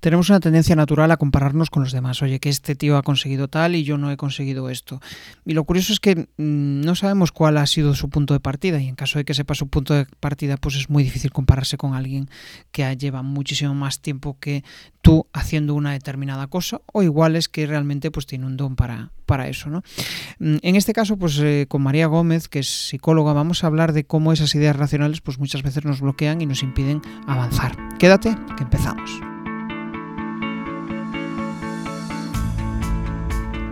tenemos una tendencia natural a compararnos con los demás. Oye, que este tío ha conseguido tal y yo no he conseguido esto. Y lo curioso es que mm, no sabemos cuál ha sido su punto de partida y en caso de que sepa su punto de partida, pues es muy difícil compararse con alguien que lleva muchísimo más tiempo que tú haciendo una determinada cosa o igual es que realmente pues tiene un don para, para eso. ¿no? Mm, en este caso, pues eh, con María Gómez, que es psicóloga, vamos a hablar de cómo esas ideas racionales pues muchas veces nos bloquean y nos impiden avanzar. Quédate, que empezamos.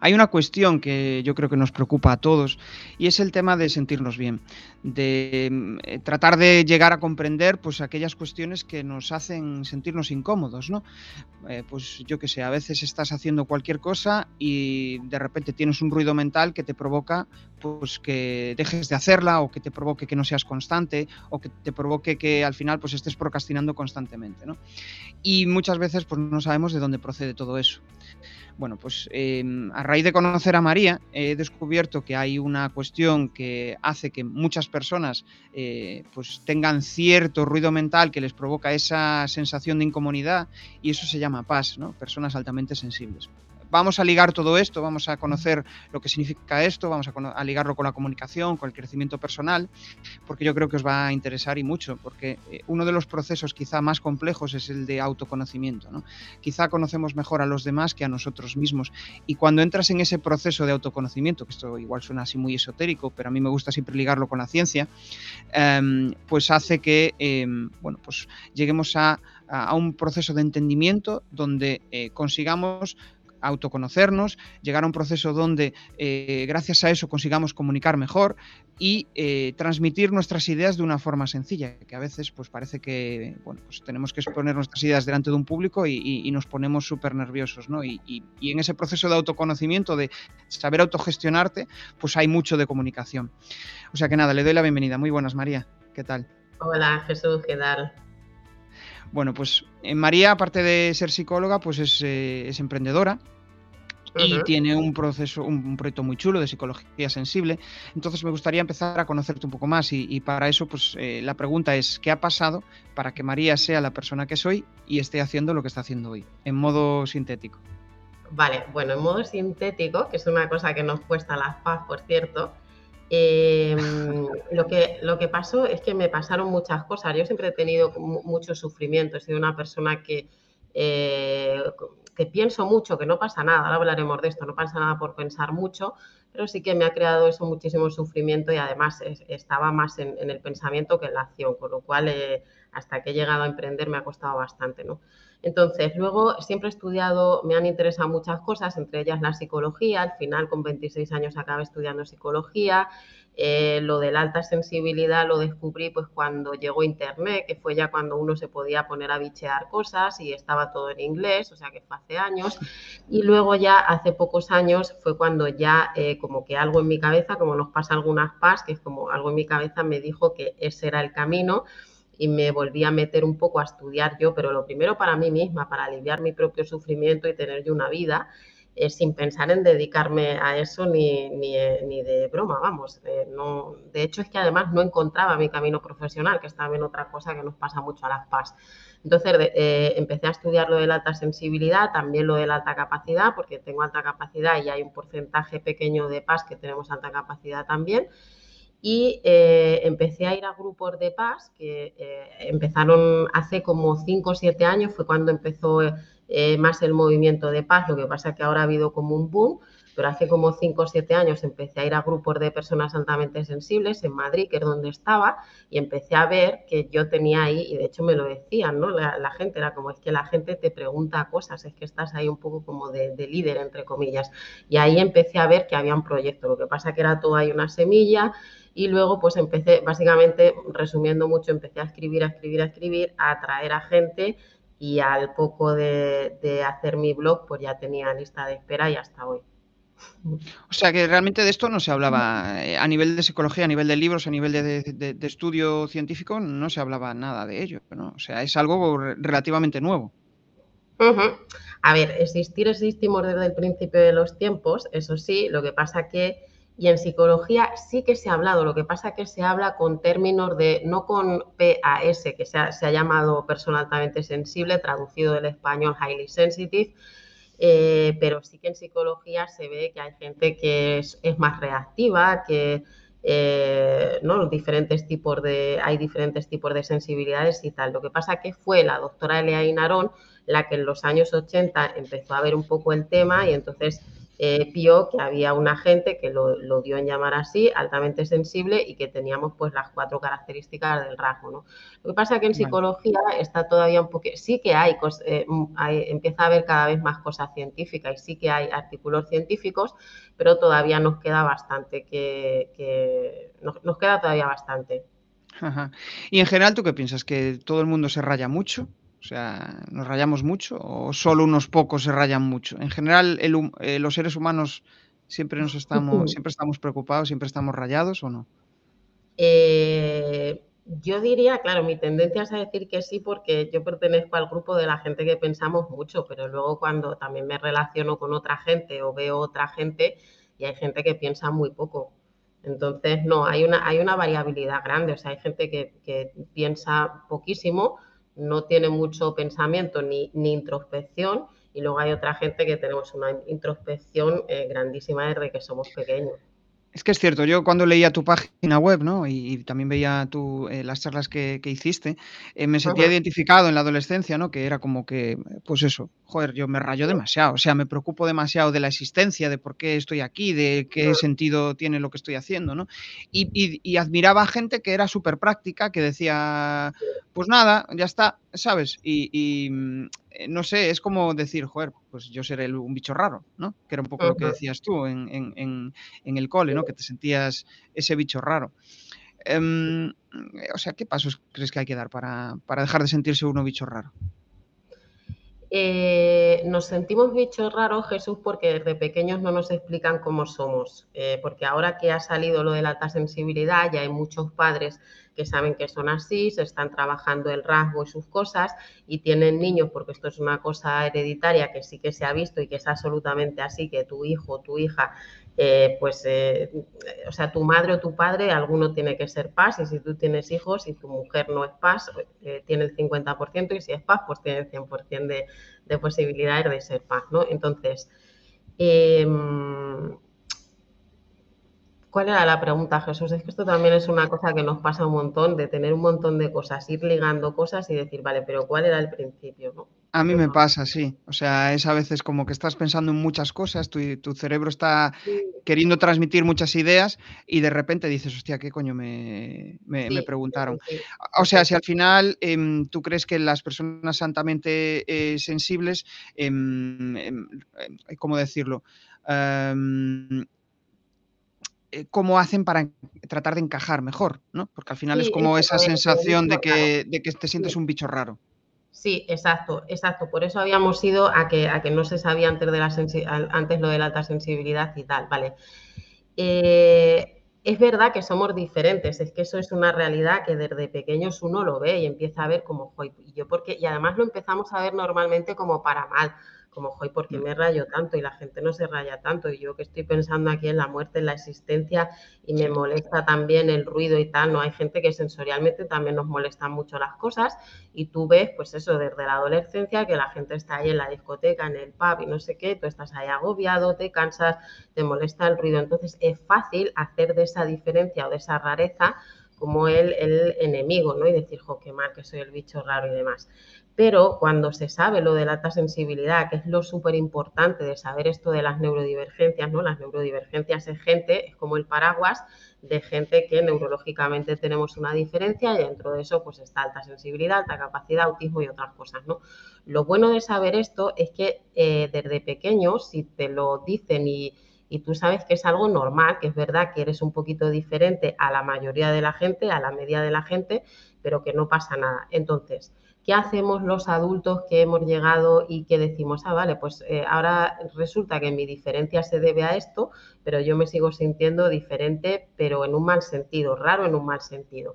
Hay una cuestión que yo creo que nos preocupa a todos y es el tema de sentirnos bien, de mm, tratar de llegar a comprender pues aquellas cuestiones que nos hacen sentirnos incómodos, ¿no? Eh, pues yo que sé, a veces estás haciendo cualquier cosa y de repente tienes un ruido mental que te provoca pues que dejes de hacerla o que te provoque que no seas constante o que te provoque que al final pues estés procrastinando constantemente, ¿no? Y muchas veces pues no sabemos de dónde procede todo eso. Bueno, pues em, a raíz de conocer a María he descubierto que hay una cuestión que hace que muchas personas eh, pues tengan cierto ruido mental que les provoca esa sensación de incomodidad y eso se llama paz, ¿no? Personas altamente sensibles vamos a ligar todo esto, vamos a conocer lo que significa esto, vamos a, ligarlo con la comunicación, con el crecimiento personal, porque yo creo que os va a interesar y mucho, porque eh, uno de los procesos quizá más complejos es el de autoconocimiento. ¿no? Quizá conocemos mejor a los demás que a nosotros mismos. Y cuando entras en ese proceso de autoconocimiento, que esto igual suena así muy esotérico, pero a mí me gusta siempre ligarlo con la ciencia, em, pues hace que em, bueno, pues lleguemos a, un proceso de entendimiento donde eh, consigamos autoconocernos, llegar a un proceso donde eh, gracias a eso consigamos comunicar mejor y eh, transmitir nuestras ideas de una forma sencilla, que a veces pues parece que bueno, pues tenemos que exponer nuestras ideas delante de un público y, nos ponemos súper nerviosos, ¿no? Y, y, en ese proceso de autoconocimiento, de saber autogestionarte, pues hay mucho de comunicación. O sea que nada, le doy la bienvenida. Muy buenas, María. ¿Qué tal? Hola, Jesús, ¿qué tal? Bueno, pues eh, María, aparte de ser psicóloga, pues es, es emprendedora, y tiene un proceso, un, proyecto muy chulo de psicología sensible. Entonces me gustaría empezar a conocerte un poco más y, para eso pues eh, la pregunta es, ¿qué ha pasado para que María sea la persona que soy y esté haciendo lo que está haciendo hoy, en modo sintético? Vale, bueno, en modo sintético, que es una cosa que nos cuesta la paz, por cierto, em, lo, que, lo que pasó es que me pasaron muchas cosas. Yo siempre he tenido mucho sufrimiento, he sido una persona que eh, que pienso mucho, que no pasa nada, ahora hablaremos de esto, no pasa nada por pensar mucho, pero sí que me ha creado eso muchísimo sufrimiento y además estaba más en, el pensamiento que en la acción, con lo cual eh, hasta que he llegado a emprender me ha costado bastante, ¿no? Entonces, luego siempre he estudiado, me han interesado muchas cosas, entre ellas la psicología, al final con 26 años acabé estudiando psicología, eh, lo de la alta sensibilidad lo descubrí pues cuando llegó Internet, que fue ya cuando uno se podía poner a bichear cosas y estaba todo en inglés, o sea que fue hace años. Y luego ya hace pocos años fue cuando ya eh, como que algo en mi cabeza, como nos pasa algunas PAS, que es como algo en mi cabeza me dijo que ese era el camino y me volví a meter un poco a estudiar yo, pero lo primero para mí misma, para aliviar mi propio sufrimiento y tener yo una vida sin pensar en dedicarme a eso ni, ni, eh, ni de broma, vamos. Eh, no, de hecho, es que además no encontraba mi camino profesional, que es también otra cosa que nos pasa mucho a las PAS. Entonces eh, empecé a estudiar lo de la alta sensibilidad, también lo de la alta capacidad, porque tengo alta capacidad y hay un porcentaje pequeño de PAS que tenemos alta capacidad también. Y empecé a ir a grupos de PAS que empezaron hace como 5 o 7 años, fue cuando empezó eh, más el movimiento de paz, lo que pasa que ahora ha habido como un boom, pero hace como 5 o 7 años empecé a ir a grupos de personas altamente sensibles en Madrid, que es donde estaba, y empecé a ver que yo tenía ahí, y de hecho me lo decían, ¿no? La, gente era como, es que la gente te pregunta cosas, es que estás ahí un poco como de, líder, entre comillas. Y ahí empecé a ver que había un proyecto, lo que pasa que era todo ahí una semilla, y luego pues empecé, básicamente, resumiendo mucho, empecé a escribir, a escribir, a escribir, a atraer a gente y al poco de, hacer mi blog, pues ya tenía lista de espera y hasta hoy. O sea que realmente de esto no se hablaba eh, a nivel de psicología, a nivel de libros, a nivel de, estudio científico, no se hablaba nada de ello, ¿no? O sea, es algo relativamente nuevo. A ver, existir existimos desde el principio de los tiempos, eso sí, lo que pasa que, y en psicología sí que se ha hablado, lo que pasa que se habla con términos de, no con PAS, que se ha, llamado persona altamente sensible, traducido del español highly sensitive, eh, pero sí que en psicología se ve que hay gente que es, más reactiva, que eh, ¿no? diferentes tipos de, hay diferentes tipos de sensibilidades y tal. Lo que pasa que fue la doctora Elea Inarón la que en los años 80 empezó a ver un poco el tema y entonces eh, vio que había una gente que lo, dio en llamar así, altamente sensible y que teníamos pues las cuatro características del rasgo. ¿no? Lo que pasa es que en psicología está todavía un poco, sí que eh, mm, hay, empieza a haber cada vez más cosas científicas y sí que hay artículos científicos, pero todavía nos queda bastante que, nos, queda todavía bastante. Y en general, ¿tú qué piensas? ¿Que todo el mundo se raya mucho? O sea, ¿nos rayamos mucho o solo unos pocos se rayan mucho? En general, eh, los seres humanos siempre nos estamos, siempre estamos preocupados, siempre estamos rayados o no? Eh, yo diría, claro, mi tendencia es a decir que sí porque yo pertenezco al grupo de la gente que pensamos mucho, pero luego cuando también me relaciono con otra gente o veo otra gente y hay gente que piensa muy poco. Entonces, no, hay una, hay una variabilidad grande, o sea, hay gente que, que piensa poquísimo no tiene mucho pensamiento ni, introspección y luego hay otra gente que tenemos una introspección eh, grandísima desde que somos pequeños. Es que es cierto, yo cuando leía tu página web, ¿no? Y, también veía tu, eh, las charlas que, hiciste, eh, me sentía identificado en la adolescencia, ¿no? Que era como que, pues eso, joder, yo me rayo demasiado, o sea, me preocupo demasiado de la existencia, de por qué estoy aquí, de qué sentido tiene lo que estoy haciendo, ¿no? Y, admiraba a gente que era súper práctica, que decía, pues nada, ya está, ¿sabes? Y, mm, no sé, es como decir, joder, pues yo seré un bicho raro, ¿no? Que era un poco lo que decías tú en, el cole, ¿no? Que te sentías ese bicho raro. Em, o sea, ¿qué pasos crees que hay que dar para, para dejar de sentirse uno bicho raro? Eh, nos sentimos bichos raros, Jesús, porque desde pequeños no nos explican cómo somos. Eh, porque ahora que ha salido lo de la alta sensibilidad, ya hay muchos padres que saben que son así, se están trabajando el rasgo y sus cosas y tienen niños, porque esto es una cosa hereditaria que sí que se ha visto y que es absolutamente así, que tu hijo tu hija eh, pues, eh, o sea, tu madre o tu padre, alguno tiene que ser paz, y si tú tienes hijos y tu mujer no es paz, eh, tiene el 50%, y si es paz, pues tiene el 100% de, de, posibilidades de ser paz, ¿no? Entonces, em, ¿Cuál era la pregunta, Jesús? Es que esto también es una cosa que nos pasa un montón, de tener un montón de cosas, ir ligando cosas y decir, vale, pero ¿cuál era el principio? ¿no? A mí me pasa, sí. O sea, es a veces como que estás pensando en muchas cosas, tu, tu cerebro está queriendo transmitir muchas ideas y de repente dices, hostia, ¿qué coño me, me, preguntaron? o sea, si al final em, tú crees que las personas santamente eh, sensibles, em, em, ¿cómo decirlo? Eh, cómo hacen para tratar de encajar mejor, ¿no? Porque al final es como esa sensación de que, de que te sientes un bicho raro. Sí, exacto, exacto. Por eso habíamos ido a que, a que no se sabía antes, de la antes lo de la alta sensibilidad y tal, ¿vale? Eh, es verdad que somos diferentes, es que eso es una realidad que desde pequeños uno lo ve y empieza a ver como, y yo porque, y además lo empezamos a ver normalmente como para mal como, hoy ¿por qué mm. me rayo tanto? Y la gente no se raya tanto. Y yo que estoy pensando aquí en la muerte, en la existencia, y me molesta también el ruido y tal, ¿no? Hay gente que sensorialmente también nos molestan mucho las cosas. Y tú ves, pues eso, desde la adolescencia, que la gente está ahí en la discoteca, en el pub y no sé qué, tú estás ahí agobiado, te cansas, te molesta el ruido. Entonces es fácil hacer de esa diferencia o de esa rareza como el, el enemigo, ¿no? Y decir, jo, qué mal que soy el bicho raro y demás. Pero cuando se sabe lo de la alta sensibilidad, que es lo súper importante de saber esto de las neurodivergencias, ¿no? Las neurodivergencias es gente, es como el paraguas de gente que neurológicamente tenemos una diferencia y dentro de eso pues está alta sensibilidad, alta capacidad, autismo y otras cosas, ¿no? Lo bueno de saber esto es que eh, desde pequeño, si te lo dicen y, y tú sabes que es algo normal, que es verdad que eres un poquito diferente a la mayoría de la gente, a la media de la gente, pero que no pasa nada. Entonces, ¿qué hacemos los adultos que hemos llegado y que decimos, ah, vale, pues eh, ahora resulta que mi diferencia se debe a esto, pero yo me sigo sintiendo diferente, pero en un mal sentido, raro en un mal sentido?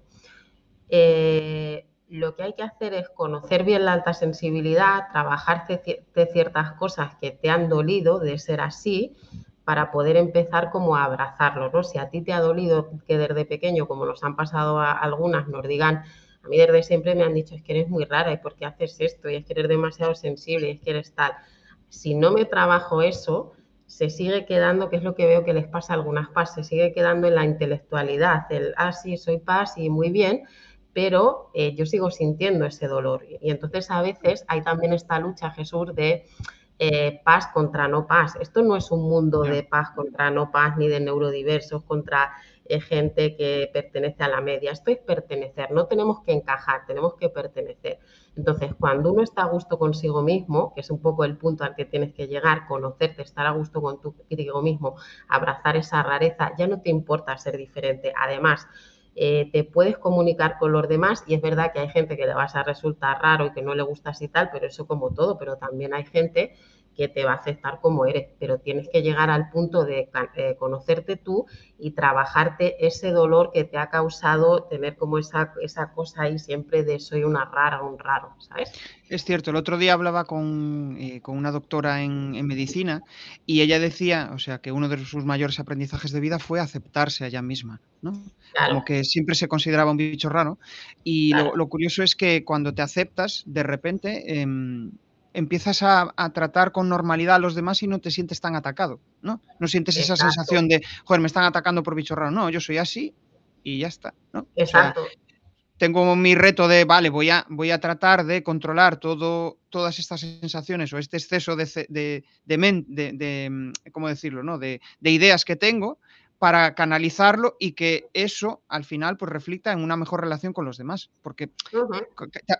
Eh, lo que hay que hacer es conocer bien la alta sensibilidad, trabajar ciertas cosas que te han dolido de ser así, para poder empezar como a abrazarlo, ¿no? Si a ti te ha dolido que desde pequeño, como nos han pasado a algunas, nos digan a mí desde siempre me han dicho, es que eres muy rara, ¿y por qué haces esto? Y es que eres demasiado sensible, y es que eres tal. Si no me trabajo eso, se sigue quedando, que es lo que veo que les pasa a algunas paz, se sigue quedando en la intelectualidad, el, ah, sí, soy paz y muy bien, pero eh, yo sigo sintiendo ese dolor. Y entonces a veces hay también esta lucha, Jesús, de eh, paz contra no paz. Esto no es un mundo de paz contra no paz, ni de neurodiversos contra gente que pertenece a la media. Esto es pertenecer, no tenemos que encajar, tenemos que pertenecer. Entonces, cuando uno está a gusto consigo mismo, que es un poco el punto al que tienes que llegar, conocerte, estar a gusto contigo mismo, abrazar esa rareza, ya no te importa ser diferente. Además, eh, te puedes comunicar con los demás y es verdad que hay gente que le vas a resultar raro y que no le gustas y tal, pero eso como todo, pero también hay gente que te va a aceptar como eres, pero tienes que llegar al punto de eh, conocerte tú y trabajarte ese dolor que te ha causado tener como esa, esa cosa ahí siempre de soy una rara, un raro, ¿sabes? Es cierto, el otro día hablaba con, eh, una doctora en, medicina y ella decía, o sea, que uno de sus mayores aprendizajes de vida fue aceptarse a ella misma, ¿no? Como que siempre se consideraba un bicho raro y lo, curioso es que cuando te aceptas, de repente... Em, empiezas a, tratar con normalidad a los demás y no te sientes tan atacado, ¿no? No sientes esa sensación de, joder, me están atacando por bicho raro. No, yo soy así y ya está, ¿no? Exacto. tengo mi reto de, vale, voy a, voy a tratar de controlar todo, todas estas sensaciones o este exceso de, de, de, de mm, ¿cómo decirlo? ¿no? De, ideas que tengo para canalizarlo y que eso al final pues reflecta en una mejor relación con los demás. Porque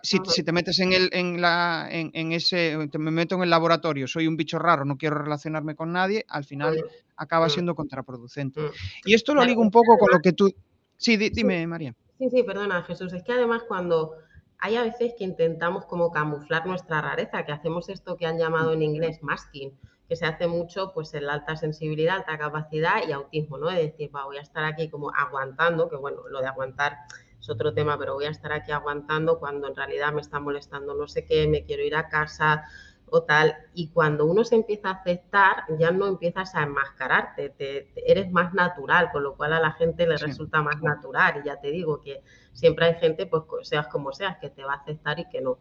si, te metes en, el, en, la, en, ese, me meto en el laboratorio, soy un bicho raro, no quiero relacionarme con nadie, al final acaba siendo contraproducente. Y esto lo ligo un poco con lo que tú... Sí, dime, María. Sí, sí, perdona, Jesús. Es que además cuando hay a veces que intentamos como camuflar nuestra rareza, que hacemos esto que han llamado en inglés masking, que se hace mucho pues en la alta sensibilidad, alta capacidad y autismo, ¿no? Es decir, voy a estar aquí como aguantando, que bueno, lo de aguantar es otro tema, pero voy a estar aquí aguantando cuando en realidad me está molestando no sé qué, me quiero ir a casa o tal. Y cuando uno se empieza a aceptar, ya no empiezas a enmascararte, te, eres más natural, con lo cual a la gente le resulta más natural. Y ya te digo que siempre hay gente, pues seas como seas, que te va a aceptar y que no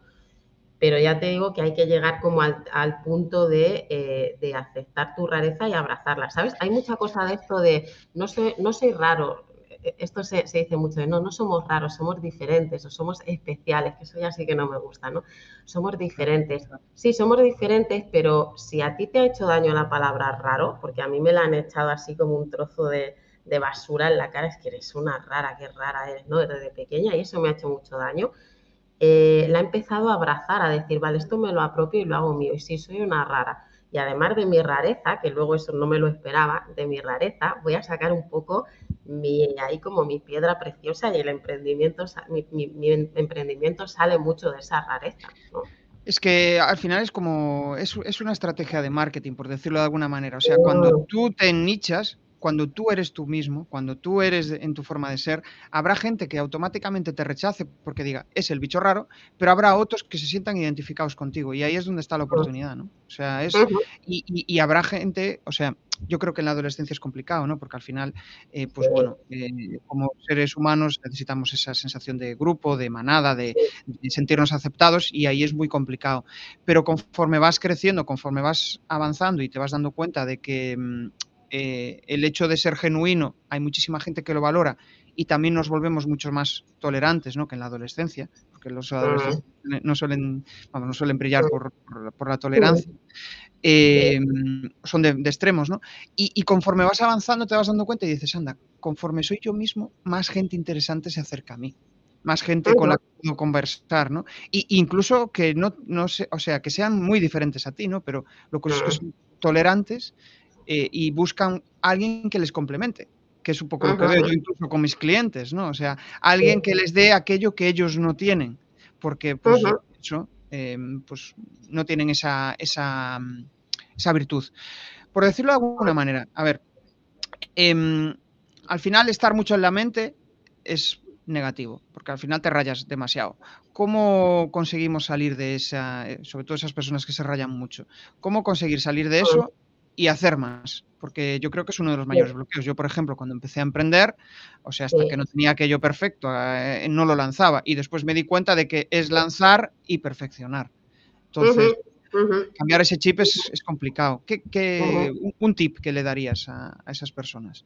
pero ya te digo que hay que llegar como al, punto eh, de, aceptar tu rareza y abrazarla, ¿sabes? Hay mucha cosa de esto de no soy, no soy raro, esto se, dice mucho de no, no somos raros, somos diferentes o somos especiales, que eso ya sí que no me gusta, ¿no? Somos diferentes. Sí, somos diferentes, pero si a ti te ha hecho daño la palabra raro, porque a mí me la han echado así como un trozo de, de basura en la cara, es que eres una rara, qué rara eres, ¿no? Desde pequeña y eso me ha hecho mucho daño eh, la he empezado a abrazar, a decir, vale, esto me lo apropio y lo hago mío. Y sí, soy una rara. Y además de mi rareza, que luego eso no me lo esperaba, de mi rareza, voy a sacar un poco mi, ahí como mi piedra preciosa y el emprendimiento, mi, emprendimiento sale mucho de esa rareza. Es que al final es como, es, es, una estrategia de marketing, por decirlo de alguna manera. O sea, cuando tú te nichas, cuando tú eres tú mismo, cuando tú eres en tu forma de ser, habrá gente que automáticamente te rechace porque diga, es el bicho raro, pero habrá otros que se sientan identificados contigo y ahí es donde está la oportunidad, ¿no? O sea, es... Y, habrá gente, o sea, yo creo que en la adolescencia es complicado, ¿no? Porque al final, eh, pues bueno, eh, como seres humanos necesitamos esa sensación de grupo, de manada, de, de, sentirnos aceptados y ahí es muy complicado. Pero conforme vas creciendo, conforme vas avanzando y te vas dando cuenta de que mm, eh, el hecho de ser genuino, hay muchísima gente que lo valora y también nos volvemos mucho más tolerantes ¿no? que en la adolescencia, porque los adolescentes no suelen, no suelen brillar por, la tolerancia. Em, son de, extremos, ¿no? Y, conforme vas avanzando te vas dando cuenta y dices, anda, conforme soy yo mismo, más gente interesante se acerca a mí, más gente con la que puedo conversar, ¿no? Y incluso que no, no sé, o sea, que sean muy diferentes a ti, ¿no? Pero lo que es que son tolerantes eh, y buscan a alguien que les complemente, que es un poco lo que veo yo incluso con mis clientes, ¿no? O sea, alguien que les dé aquello que ellos no tienen, porque pues, em, pues no tienen esa, esa, esa, virtud. Por decirlo de alguna manera, a ver, em, al final estar mucho en la mente es negativo, porque al final te rayas demasiado. ¿Cómo conseguimos salir de esa, eh, sobre todo esas personas que se rayan mucho? ¿Cómo conseguir salir de eso y hacer más? Porque yo creo que es uno de los mayores bloqueos. Yo, por ejemplo, cuando empecé a emprender, o sea, hasta que no tenía aquello perfecto, eh, no lo lanzaba. Y después me di cuenta de que es lanzar y perfeccionar. Entonces, cambiar ese chip es, complicado. ¿Qué, un, tip que le darías a esas personas?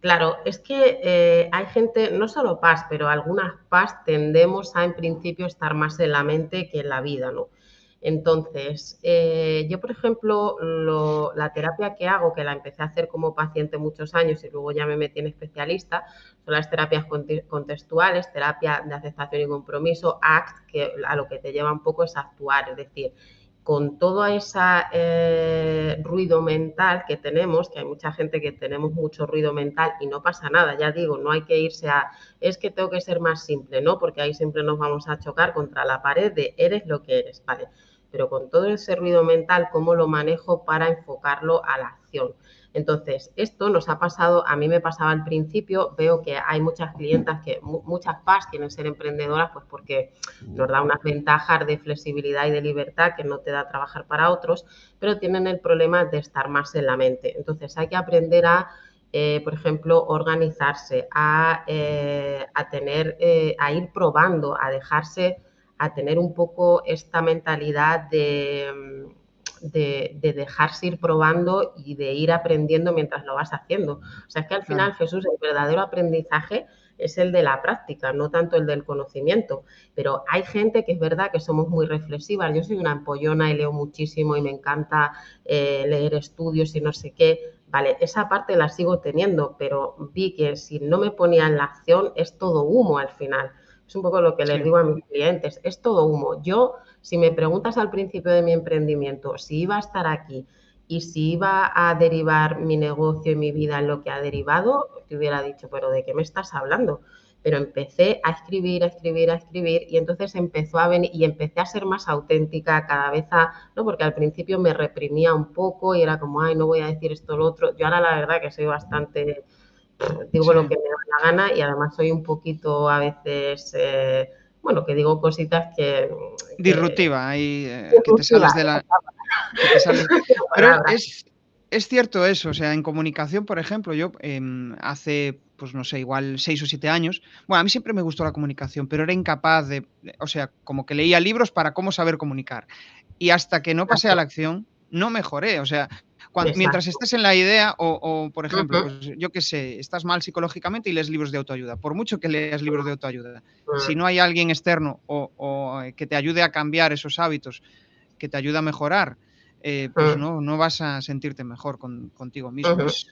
Claro, es que eh, hay gente, no solo paz, pero algunas paz tendemos a en principio estar más en la mente que en la vida, ¿no? Entonces, eh, yo, por ejemplo, la terapia que hago, que la empecé a hacer como paciente muchos años y luego ya me metí en especialista, son las terapias contextuales, terapia de aceptación y compromiso, ACT, que a lo que te lleva un poco es actuar, es decir, con todo ese eh, ruido mental que tenemos, que hay mucha gente que tenemos mucho ruido mental y no pasa nada, ya digo, no hay que irse a, es que tengo que ser más simple, ¿no? Porque ahí siempre nos vamos a chocar contra la pared de eres lo que eres, ¿vale? Pero con todo ese ruido mental, ¿cómo lo manejo para enfocarlo a la acción? Entonces, esto nos ha pasado, a mí me pasaba al principio, veo que hay muchas clientas que, muchas PAS quieren ser emprendedoras, pues porque nos da unas ventajas de flexibilidad y de libertad que no te da trabajar para otros, pero tienen el problema de estar más en la mente. Entonces, hay que aprender a eh, por ejemplo, organizarse, a, eh, tener, eh, a ir probando, a dejarse, a tener un poco esta mentalidad de, de, dejarse ir probando y de ir aprendiendo mientras lo vas haciendo. O sea, es que al final, Jesús, el verdadero aprendizaje es el de la práctica, no tanto el del conocimiento. Pero hay gente que es verdad que somos muy reflexivas. Yo soy una empollona y leo muchísimo y me encanta eh, leer estudios y no sé qué. Vale, esa parte la sigo teniendo, pero vi que si no me ponía en la acción es todo humo al final. Es un poco lo que les digo a mis clientes, es todo humo. Yo si me preguntas al principio de mi emprendimiento si iba a estar aquí y si iba a derivar mi negocio y mi vida en lo que ha derivado, te hubiera dicho, pero ¿de qué me estás hablando? Pero empecé a escribir, a escribir, a escribir y entonces empezó a venir y empecé a ser más auténtica cada vez a, ¿no? Porque al principio me reprimía un poco y era como, ay, no voy a decir esto o lo otro. Yo ahora la verdad que soy bastante, digo lo que me da la gana y además soy un poquito a veces... Eh, bueno, que digo cositas que... Disruptiva, ahí, eh, que te sales de la... Pero es, es, cierto eso, o sea, en comunicación, por ejemplo, yo em, hace, pues no sé, igual seis o siete años, bueno, a mí siempre me gustó la comunicación, pero era incapaz de, o sea, como que leía libros para cómo saber comunicar. Y hasta que no pasé a la acción, no mejoré, o sea, mientras estés en la idea, o, por ejemplo, pues, yo qué sé, estás mal psicológicamente y lees libros de autoayuda, por mucho que leas libros de autoayuda, si no hay alguien externo o, eh, que te ayude a cambiar esos hábitos, que te ayude a mejorar, eh, pues no, no vas a sentirte mejor contigo mismo. Es,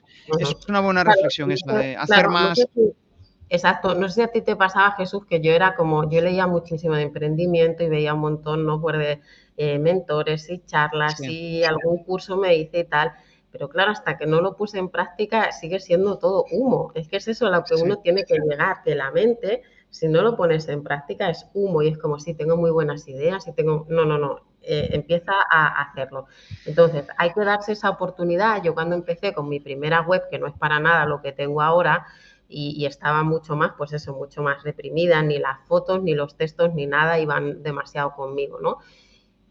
una buena reflexión esa de hacer más. Exacto, no sé si a ti te pasaba, Jesús, que yo era como, yo leía muchísimo de emprendimiento y veía un montón, ¿no? Pues de eh, mentores y charlas y algún curso me hice y tal. Pero claro, hasta que no lo puse en práctica sigue siendo todo humo. Es que es eso lo que uno tiene que llegar de la mente. Si no lo pones en práctica es humo y es como si tengo muy buenas ideas y tengo... No, no, no. Eh, empieza a hacerlo. Entonces, hay que darse esa oportunidad. Yo cuando empecé con mi primera web, que no es para nada lo que tengo ahora, y, y, estaba mucho más, pues eso, mucho más reprimida, ni las fotos, ni los textos, ni nada iban demasiado conmigo, ¿no?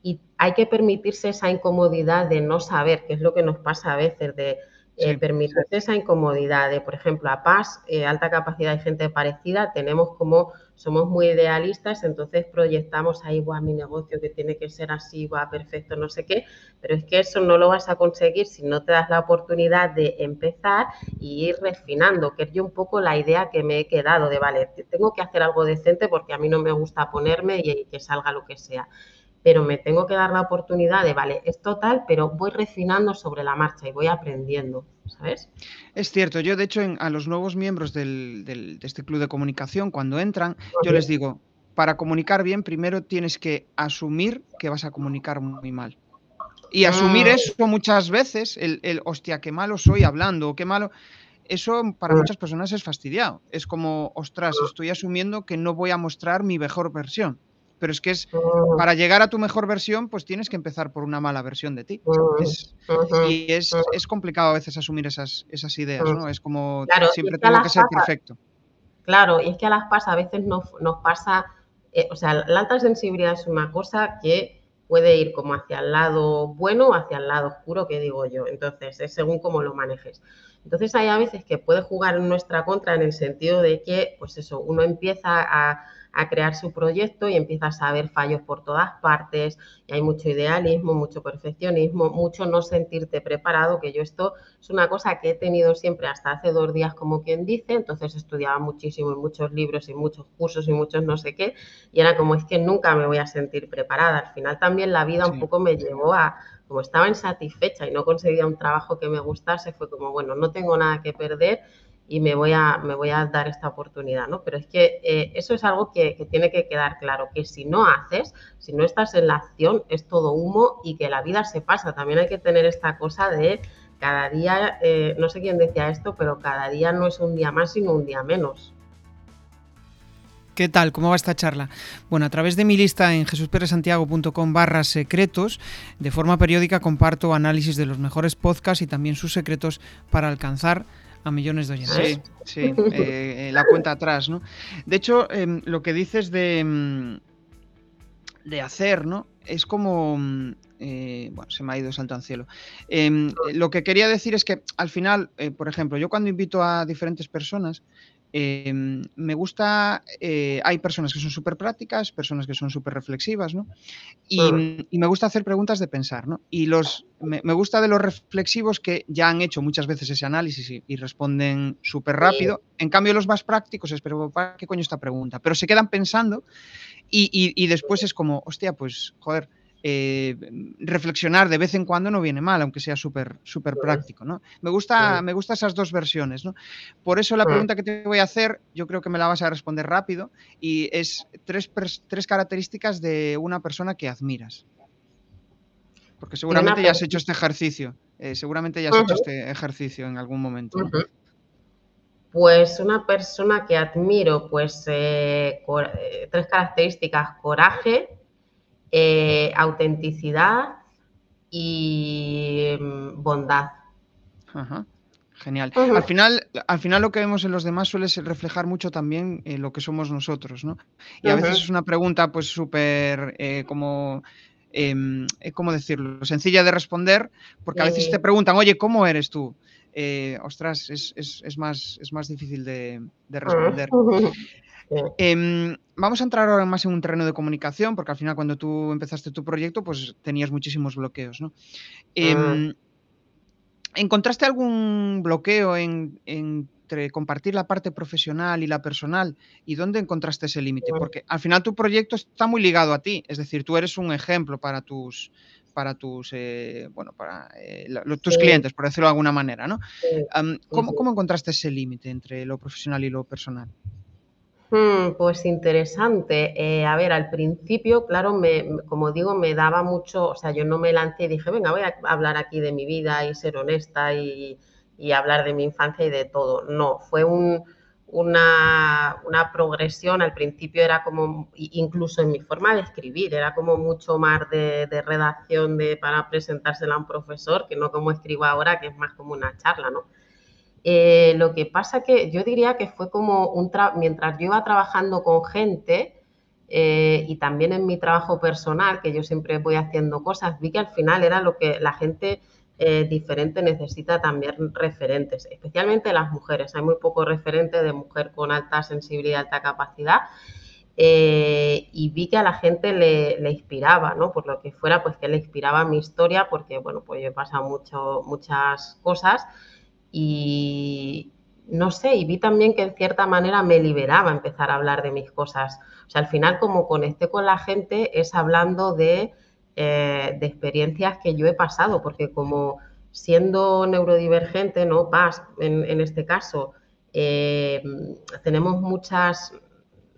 Y hay que permitirse esa incomodidad de no saber, que es lo que nos pasa a veces, de eh, permitirse esa incomodidad de, por ejemplo, a Paz, eh, alta capacidad y gente parecida, tenemos como, somos muy idealistas, entonces proyectamos ahí, a mi negocio que tiene que ser así, va perfecto, no sé qué, pero es que eso no lo vas a conseguir si no te das la oportunidad de empezar y ir refinando, que es yo un poco la idea que me he quedado de, vale, tengo que hacer algo decente porque a mí no me gusta ponerme y que salga lo que sea pero me tengo que dar la oportunidad de, vale, es total, pero voy refinando sobre la marcha y voy aprendiendo, ¿sabes? Es cierto, yo de hecho a los nuevos miembros de este club de comunicación, cuando entran, yo les digo, para comunicar bien, primero tienes que asumir que vas a comunicar muy mal. Y asumir eso muchas veces, el, el hostia, qué malo soy hablando, qué malo eso para muchas personas es fastidiado. Es como, ostras, estoy asumiendo que no voy a mostrar mi mejor versión. Pero es que es para llegar a tu mejor versión, pues tienes que empezar por una mala versión de ti. y es, complicado a veces asumir esas, esas ideas, ¿no? Es como siempre tengo que ser perfecto. Claro, y es que a las pasa, a veces nos, pasa, eh, o sea, la alta sensibilidad es una cosa que puede ir como hacia el lado bueno o hacia el lado oscuro, que digo yo. Entonces, es según cómo lo manejes. Entonces hay a veces que puede jugar en nuestra contra en el sentido de que, pues eso, uno empieza a, crear su proyecto y empieza a ver fallos por todas partes y hay mucho idealismo, mucho perfeccionismo, mucho no sentirte preparado, que yo esto es una cosa que he tenido siempre hasta hace dos días, como quien dice, entonces estudiaba muchísimo y muchos libros y muchos cursos y muchos no sé qué, y era como es que nunca me voy a sentir preparada. Al final también la vida un poco me llevó a como estaba insatisfecha y no conseguía un trabajo que me gustase, fue como, bueno, no tengo nada que perder y me voy a, me voy a dar esta oportunidad, ¿no? Pero es que eh, eso es algo que, tiene que quedar claro, que si no haces, si no estás en la acción, es todo humo y que la vida se pasa. También hay que tener esta cosa de cada día, eh, no sé quién decía esto, pero cada día no es un día más, sino un día menos. ¿Qué tal? ¿Cómo va esta charla? Bueno, a través de mi lista en jesusperesantiago.com barra secretos, de forma periódica comparto análisis de los mejores podcasts y también sus secretos para alcanzar a millones de oyentes. Sí, sí, eh, la cuenta atrás, ¿no? De hecho, em, lo que dices de, em, de hacer, ¿no? Es como... Em, eh, bueno, se me ha ido salto al cielo. lo que quería decir es que al final, eh, por ejemplo, yo cuando invito a diferentes personas, Em, me gusta, eh, hay personas que son súper prácticas, personas que son súper reflexivas, ¿no? Y, me gusta hacer preguntas de pensar, ¿no? Y los, me, gusta de los reflexivos que ya han hecho muchas veces ese análisis y, responden súper rápido. En cambio, los más prácticos es, pero ¿para qué coño esta pregunta? Pero se quedan pensando y, y después es como, hostia, pues, joder, eh, reflexionar de vez en cuando no viene mal, aunque sea súper súper práctico. ¿no? Me, gusta, me gusta esas dos versiones. ¿no? Por eso la pregunta que te voy a hacer, yo creo que me la vas a responder rápido, y es tres, tres características de una persona que admiras. Porque seguramente ya has hecho este ejercicio. Eh, seguramente ya has hecho este ejercicio en algún momento. Pues una persona que admiro, pues eh, tres características, coraje, eh, autenticidad y mm, bondad. Genial. Al, final, al final lo que vemos en los demás suele reflejar mucho también eh, lo que somos nosotros, ¿no? Y a veces es una pregunta pues súper eh, como... Em, ¿Cómo decirlo? Sencilla de responder, porque a veces te preguntan, oye, ¿cómo eres tú? ostras, es, más, es más difícil de, de responder. Em, vamos a entrar ahora más en un terreno de comunicación, porque al final cuando tú empezaste tu proyecto, pues tenías muchísimos bloqueos, ¿no? Em, ¿Encontraste algún bloqueo entre compartir la parte profesional y la personal? ¿Y dónde encontraste ese límite? Porque al final tu proyecto está muy ligado a ti, es decir, tú eres un ejemplo para tus para tus eh, bueno para eh, tus clientes, por decirlo de alguna manera, ¿no? ¿cómo, ¿Cómo encontraste ese límite entre lo profesional y lo personal? Hmm, pues interesante. Eh, a ver, al principio, claro, me, como digo, me daba mucho, o sea, yo no me lancé y dije, venga, voy a hablar aquí de mi vida y ser honesta y, hablar de mi infancia y de todo. No, fue una, progresión. Al principio era como, incluso en mi forma de escribir, era como mucho más de, de redacción de, para presentársela a un profesor, que no como escribo ahora, que es más como una charla, ¿no? Eh, lo que pasa que yo diría que fue como un mientras yo iba trabajando con gente eh, y también en mi trabajo personal, que yo siempre voy haciendo cosas, vi que al final era lo que la gente eh, diferente necesita también referentes, especialmente las mujeres. Hay muy poco referente de mujer con alta sensibilidad, alta capacidad. y vi que a la gente le, le, inspiraba, ¿no? Por lo que fuera, pues que le inspiraba mi historia, porque, bueno, pues yo he pasado mucho, muchas cosas y no sé, y vi también que en cierta manera me liberaba empezar a hablar de mis cosas. O sea, al final como conecté con la gente es hablando de, eh, de experiencias que yo he pasado, porque como siendo neurodivergente, ¿no? PAS en, este caso, eh, tenemos muchas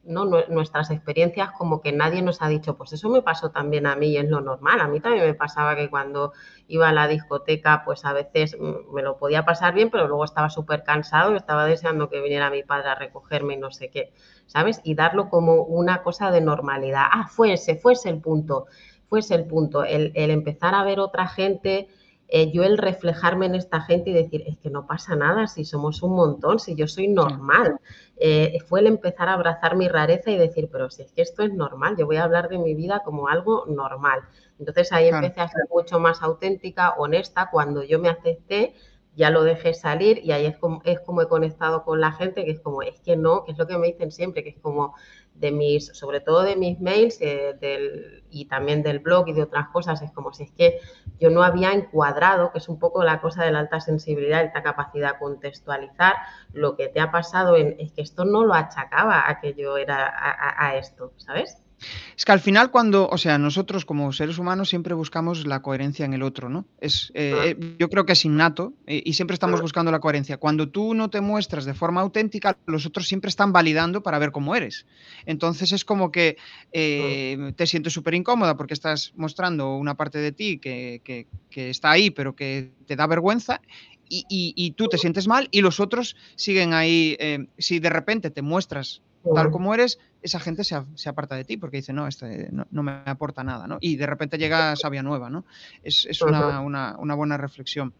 ¿no? nuestras experiencias como que nadie nos ha dicho, pues eso me pasó también a mí y es lo normal. A mí también me pasaba que cuando iba a la discoteca, pues a veces mm, me lo podía pasar bien, pero luego estaba súper cansado estaba deseando que viniera mi padre a recogerme y no sé qué, ¿sabes? Y darlo como una cosa de normalidad. Ah, fuese, fuese el punto, fuese el punto, el, el empezar a ver otra gente eh, yo el reflejarme en esta gente y decir, es que no pasa nada, si somos un montón, si yo soy normal. Eh, fue el empezar a abrazar mi rareza y decir, pero si es que esto es normal, yo voy a hablar de mi vida como algo normal. Entonces ahí empecé a ser mucho más auténtica, honesta, cuando yo me acepté ya lo dejé salir y ahí es como, es como he conectado con la gente, que es como, es que no, que es lo que me dicen siempre, que es como de mis, sobre todo de mis mails eh, y también del blog y de otras cosas, es como si es que yo no había encuadrado, que es un poco la cosa de la alta sensibilidad, esta capacidad de contextualizar lo que te ha pasado, en, es que esto no lo achacaba a que yo era a esto, ¿sabes? Es que al final cuando, o sea, nosotros como seres humanos siempre buscamos la coherencia en el otro, ¿no? Es, eh, eh, yo creo que es innato eh, y siempre estamos buscando la coherencia. Cuando tú no te muestras de forma auténtica, los otros siempre están validando para ver cómo eres. Entonces es como que te sientes súper incómoda porque estás mostrando una parte de ti que, está ahí, pero que te da vergüenza y, y, tú te sientes mal y los otros siguen ahí. si de repente te muestras tal como eres, esa gente se, aparta de ti porque dice, no, este no, me aporta nada, ¿no? Y de repente llega sabia nueva, ¿no? Es, una, buena reflexión.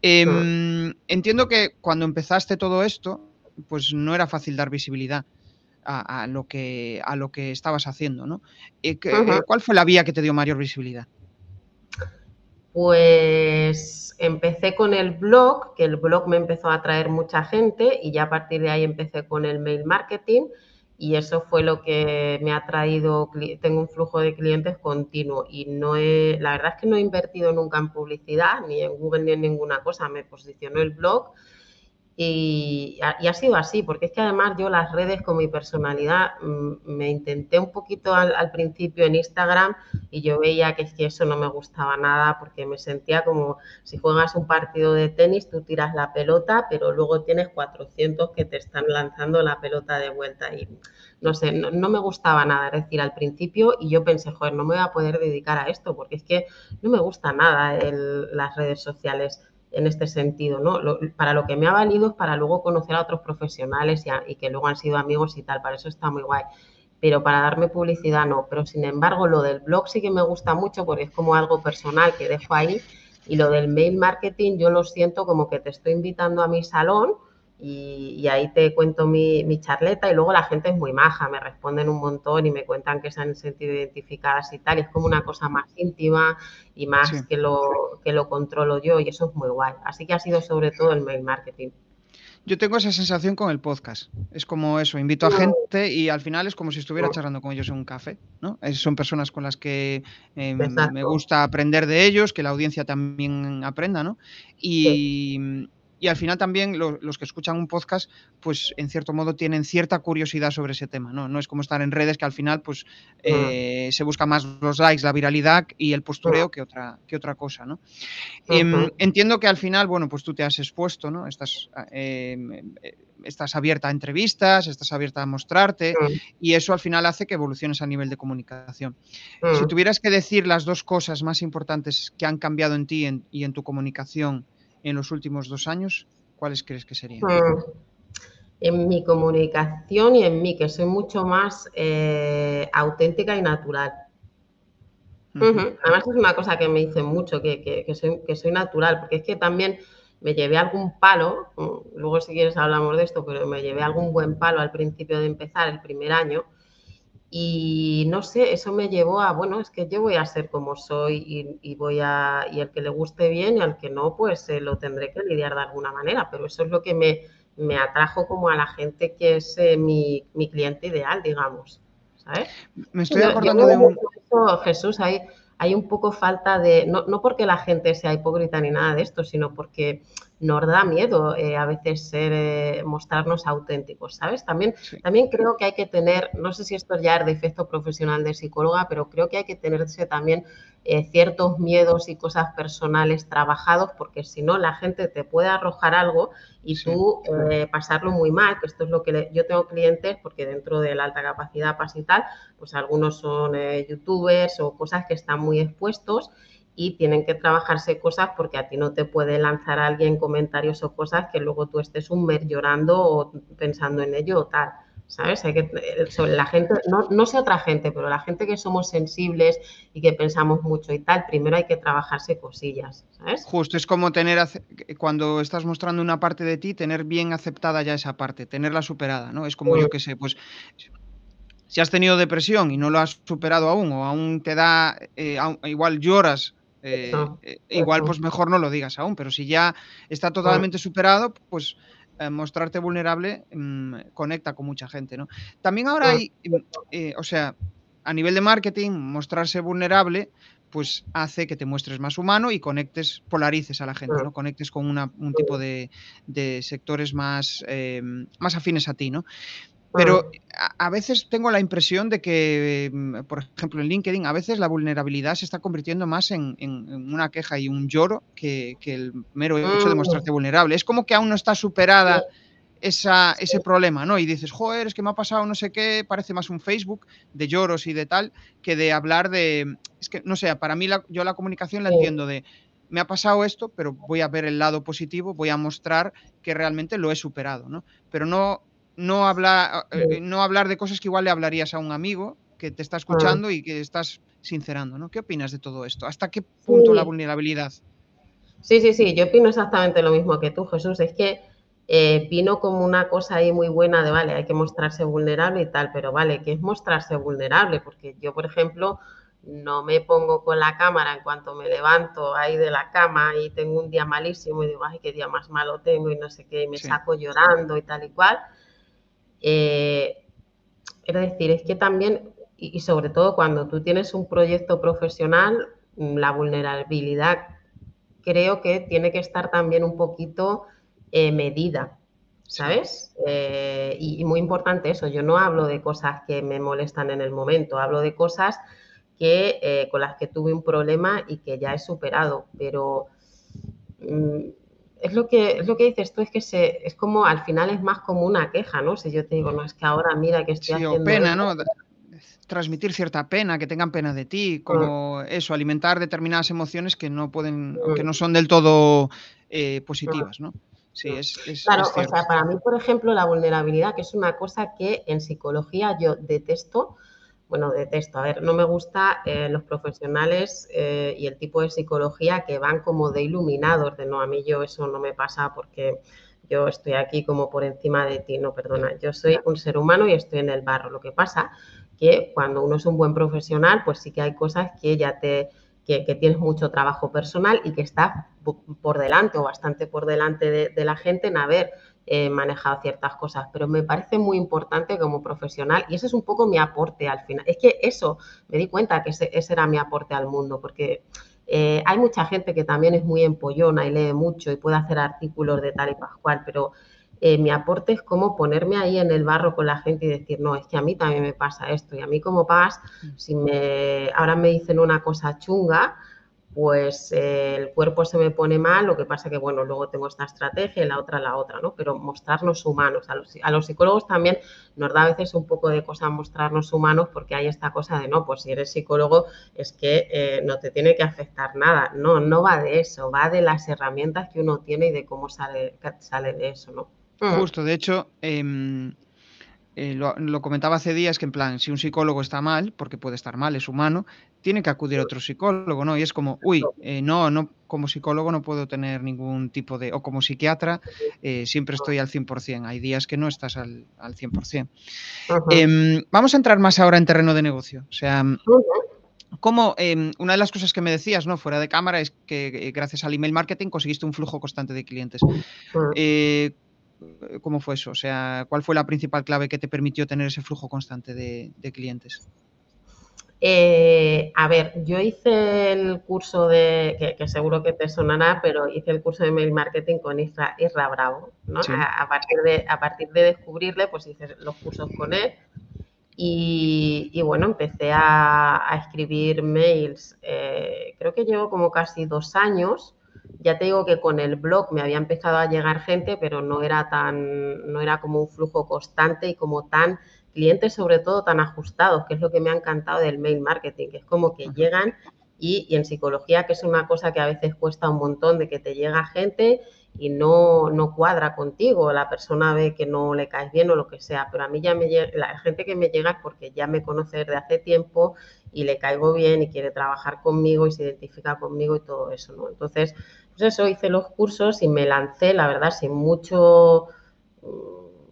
Em, entiendo que cuando empezaste todo esto, pues no era fácil dar visibilidad a, lo, que, a lo que estabas haciendo, ¿no? Eh, eh, ¿Cuál fue la vía que te dio mayor visibilidad? Pues empecé con el blog, que el blog me empezó a atraer mucha gente y ya a partir de ahí empecé con el mail marketing y eso fue lo que me ha traído, tengo un flujo de clientes continuo y no he, la verdad es que no he invertido nunca en publicidad, ni en Google ni en ninguna cosa, me posicionó el blog y, ha sido así, porque es que además yo las redes con mi personalidad mm, me intenté un poquito al, principio en Instagram y yo veía que es que eso no me gustaba nada porque me sentía como si juegas un partido de tenis, tú tiras la pelota, pero luego tienes 400 que te están lanzando la pelota de vuelta y no sé, no, me gustaba nada, es decir, al principio y yo pensé, joder, no me voy a poder dedicar a esto porque es que no me gusta nada las redes sociales en este sentido, ¿no? para lo que me ha valido es para luego conocer a otros profesionales y, que luego han sido amigos y tal, para eso está muy guay. Pero para darme publicidad no. Pero sin embargo, lo del blog sí que me gusta mucho porque es como algo personal que dejo ahí. Y lo del mail marketing yo lo siento como que te estoy invitando a mi salón y, ahí te cuento mi, charleta y luego la gente es muy maja, me responden un montón y me cuentan que se han sentido identificadas y tal, y es como una cosa más íntima y más que, lo, que lo controlo yo y eso es muy guay. Así que ha sido sobre todo el mail marketing. Yo tengo esa sensación con el podcast. Es como eso, invito a gente y al final es como si estuviera charlando con ellos en un café, ¿no? son personas con las que em, me gusta aprender de ellos, que la audiencia también aprenda, ¿no? Y, y al final también los que escuchan un podcast, pues en cierto modo tienen cierta curiosidad sobre ese tema, ¿no? No es como estar en redes que al final pues eh, se busca más los likes, la viralidad y el postureo que otra, que otra cosa, ¿no? Em, entiendo que al final, bueno, pues tú te has expuesto, ¿no? Estás, em, estás abierta a entrevistas, estás abierta a mostrarte y eso al final hace que evoluciones a nivel de comunicación. Si tuvieras que decir las dos cosas más importantes que han cambiado en ti y en tu comunicación, en los últimos dos años, ¿cuáles crees que serían? Mm. En mi comunicación y en mí, que soy mucho más eh, auténtica y natural. Además es una cosa que me dicen mucho, que, soy, que soy natural, porque es que también me llevé algún palo, mm, luego si quieres hablamos de esto, pero me llevé algún buen palo al principio de empezar, el primer año, y no sé, eso me llevó a, bueno, es que yo voy a ser como soy y, voy a, y el que le guste bien y al que no, pues eh, lo tendré que lidiar de alguna manera, pero eso es lo que me, me atrajo como a la gente que es eh, mi, mi, cliente ideal, digamos, ¿sabes? Me estoy acordando de un... Jesús, hay, hay un poco falta de, no, no porque la gente sea hipócrita ni nada de esto, sino porque nos da miedo eh, a veces ser, eh, mostrarnos auténticos, ¿sabes? También, también creo que hay que tener, no sé si esto ya es de efecto profesional de psicóloga, pero creo que hay que tenerse también eh, ciertos miedos y cosas personales trabajados, porque si no, la gente te puede arrojar algo y tú pasarlo muy mal, que esto es lo que yo tengo clientes, porque dentro de la alta capacidad PAS y tal, pues algunos son youtubers o cosas que están muy expuestos y tienen que trabajarse cosas porque a ti no te puede lanzar alguien comentarios o cosas que luego tú estés un mes llorando o pensando en ello o tal. ¿Sabes? Hay que, eh, la gente, no, no sé otra gente, pero la gente que somos sensibles y que pensamos mucho y tal, primero hay que trabajarse cosillas, ¿sabes? Justo, es como tener, cuando estás mostrando una parte de ti, tener bien aceptada ya esa parte, tenerla superada, ¿no? Es como yo que sé, pues si has tenido depresión y no lo has superado aún, o aún te da, eh, igual lloras eh, eh, igual, pues mejor no lo digas aún, pero si ya está totalmente superado, pues eh, mostrarte vulnerable mm, conecta con mucha gente, ¿no? También ahora hay, mm, o sea, a nivel de marketing, mostrarse vulnerable, pues hace que te muestres más humano y conectes, polarices a la gente, ¿no? Conectes con un tipo de, sectores más, más afines a ti, ¿no? Pero a, veces tengo la impresión de que, mm, por ejemplo, en LinkedIn, a veces la vulnerabilidad se está convirtiendo más en, una queja y un lloro que, el mero hecho de mm. mostrarte vulnerable. Es como que aún no está superada esa, ese problema, ¿no? Y dices, joder, es que me ha pasado no sé qué, parece más un Facebook de lloros y de tal, que de hablar de. Es que, no sé, para mí yo la comunicación la entiendo de me ha pasado esto, pero voy a ver el lado positivo, voy a mostrar que realmente lo he superado, ¿no? Pero no no, hablar, eh, no hablar de cosas que igual le hablarías a un amigo que te está escuchando y que estás sincerando, ¿no? ¿Qué opinas de todo esto? ¿Hasta qué punto la vulnerabilidad? Sí, sí, sí, yo opino exactamente lo mismo que tú, Jesús. Es que eh, vino como una cosa ahí muy buena de, vale, hay que mostrarse vulnerable y tal, pero vale, ¿qué es mostrarse vulnerable? Porque yo, por ejemplo, no me pongo con la cámara en cuanto me levanto ahí de la cama y tengo un día malísimo y digo, ay, qué día más malo tengo y no sé qué, y me saco llorando y tal y cual eh, es decir, es que también, y, sobre todo cuando tú tienes un proyecto profesional, mm, la vulnerabilidad creo que tiene que estar también un poquito eh, medida, ¿sabes? Eh, y, muy importante eso, yo no hablo de cosas que me molestan en el momento, hablo de cosas que, con las que tuve un problema y que ya he superado, pero mm, es lo que es lo que dices tú, es que se, es como al final es más como una queja, ¿no? Si yo te digo, no, es que ahora mira que estoy sí, haciendo. O pena, ¿no? Transmitir cierta pena, que tengan pena de ti, como eso, alimentar determinadas emociones que no pueden, que no son del todo eh, positivas, ¿no? Sí, es, es claro, o sea, para mí, por ejemplo, la vulnerabilidad, que es una cosa que en psicología yo detesto, bueno, detesto. A ver, no me gusta eh, los profesionales eh, y el tipo de psicología que van como de iluminados, de no, a mí yo eso no me pasa porque yo estoy aquí como por encima de ti, no, perdona, yo soy un ser humano y estoy en el barro. Lo que pasa que cuando uno es un buen profesional, pues sí que hay cosas que ya te, que, tienes mucho trabajo personal y que estás por delante o bastante por delante de, de la gente en haber he manejado ciertas cosas, pero me parece muy importante como profesional y ese es un poco mi aporte al final. Es que eso, me di cuenta que ese, era mi aporte al mundo, porque eh, hay mucha gente que también es muy empollona y lee mucho y puede hacer artículos de tal y pascual, pero eh, mi aporte es como ponerme ahí en el barro con la gente y decir, no, es que a mí también me pasa esto y a mí como paz, mm. si me, ahora me dicen una cosa chunga, pues eh, el cuerpo se me pone mal, lo que pasa que, bueno, luego tengo esta estrategia y la otra la otra, ¿no? Pero mostrarnos humanos. A los, psicólogos también nos da a veces un poco de cosa mostrarnos humanos porque hay esta cosa de, no, pues si eres psicólogo es que eh, no te tiene que afectar nada. No, no va de eso, va de las herramientas que uno tiene y de cómo sale, sale de eso, ¿no? Mm. Justo, de hecho... Em, eh, lo, comentaba hace días que en plan, si un psicólogo está mal, porque puede estar mal, es humano, tiene que acudir a otro psicólogo, ¿no? Y es como, uy, eh, no, no, como psicólogo no puedo tener ningún tipo de, o como psiquiatra, eh, siempre estoy al 100%, hay días que no estás al, al 100%. Em, vamos a entrar más ahora en terreno de negocio, o sea... Como em, una de las cosas que me decías, ¿no? Fuera de cámara, es que gracias al email marketing conseguiste un flujo constante de clientes. Eh, ¿Cómo fue eso? O sea, ¿cuál fue la principal clave que te permitió tener ese flujo constante de, clientes? Eh, a ver, yo hice el curso de, que, seguro que te sonará, pero hice el curso de mail marketing con Isra, Bravo, ¿no? A, partir de, a partir de descubrirle, pues hice los cursos con él y, bueno, empecé a, escribir mails. Eh, creo que llevo como casi dos años. Ya te digo que con el blog me había empezado a llegar gente, pero no era tan, no era como un flujo constante y como tan clientes sobre todo tan ajustados, que es lo que me ha encantado del mail marketing, que es como que llegan y, en psicología, que es una cosa que a veces cuesta un montón, de que te llega gente y no, no cuadra contigo, la persona ve que no le caes bien o lo que sea, pero a mí ya me llega, la gente que me llega es porque ya me conoce desde hace tiempo y le caigo bien y quiere trabajar conmigo y se identifica conmigo y todo eso, ¿no? Entonces, pues eso, hice los cursos y me lancé, la verdad, sin mucho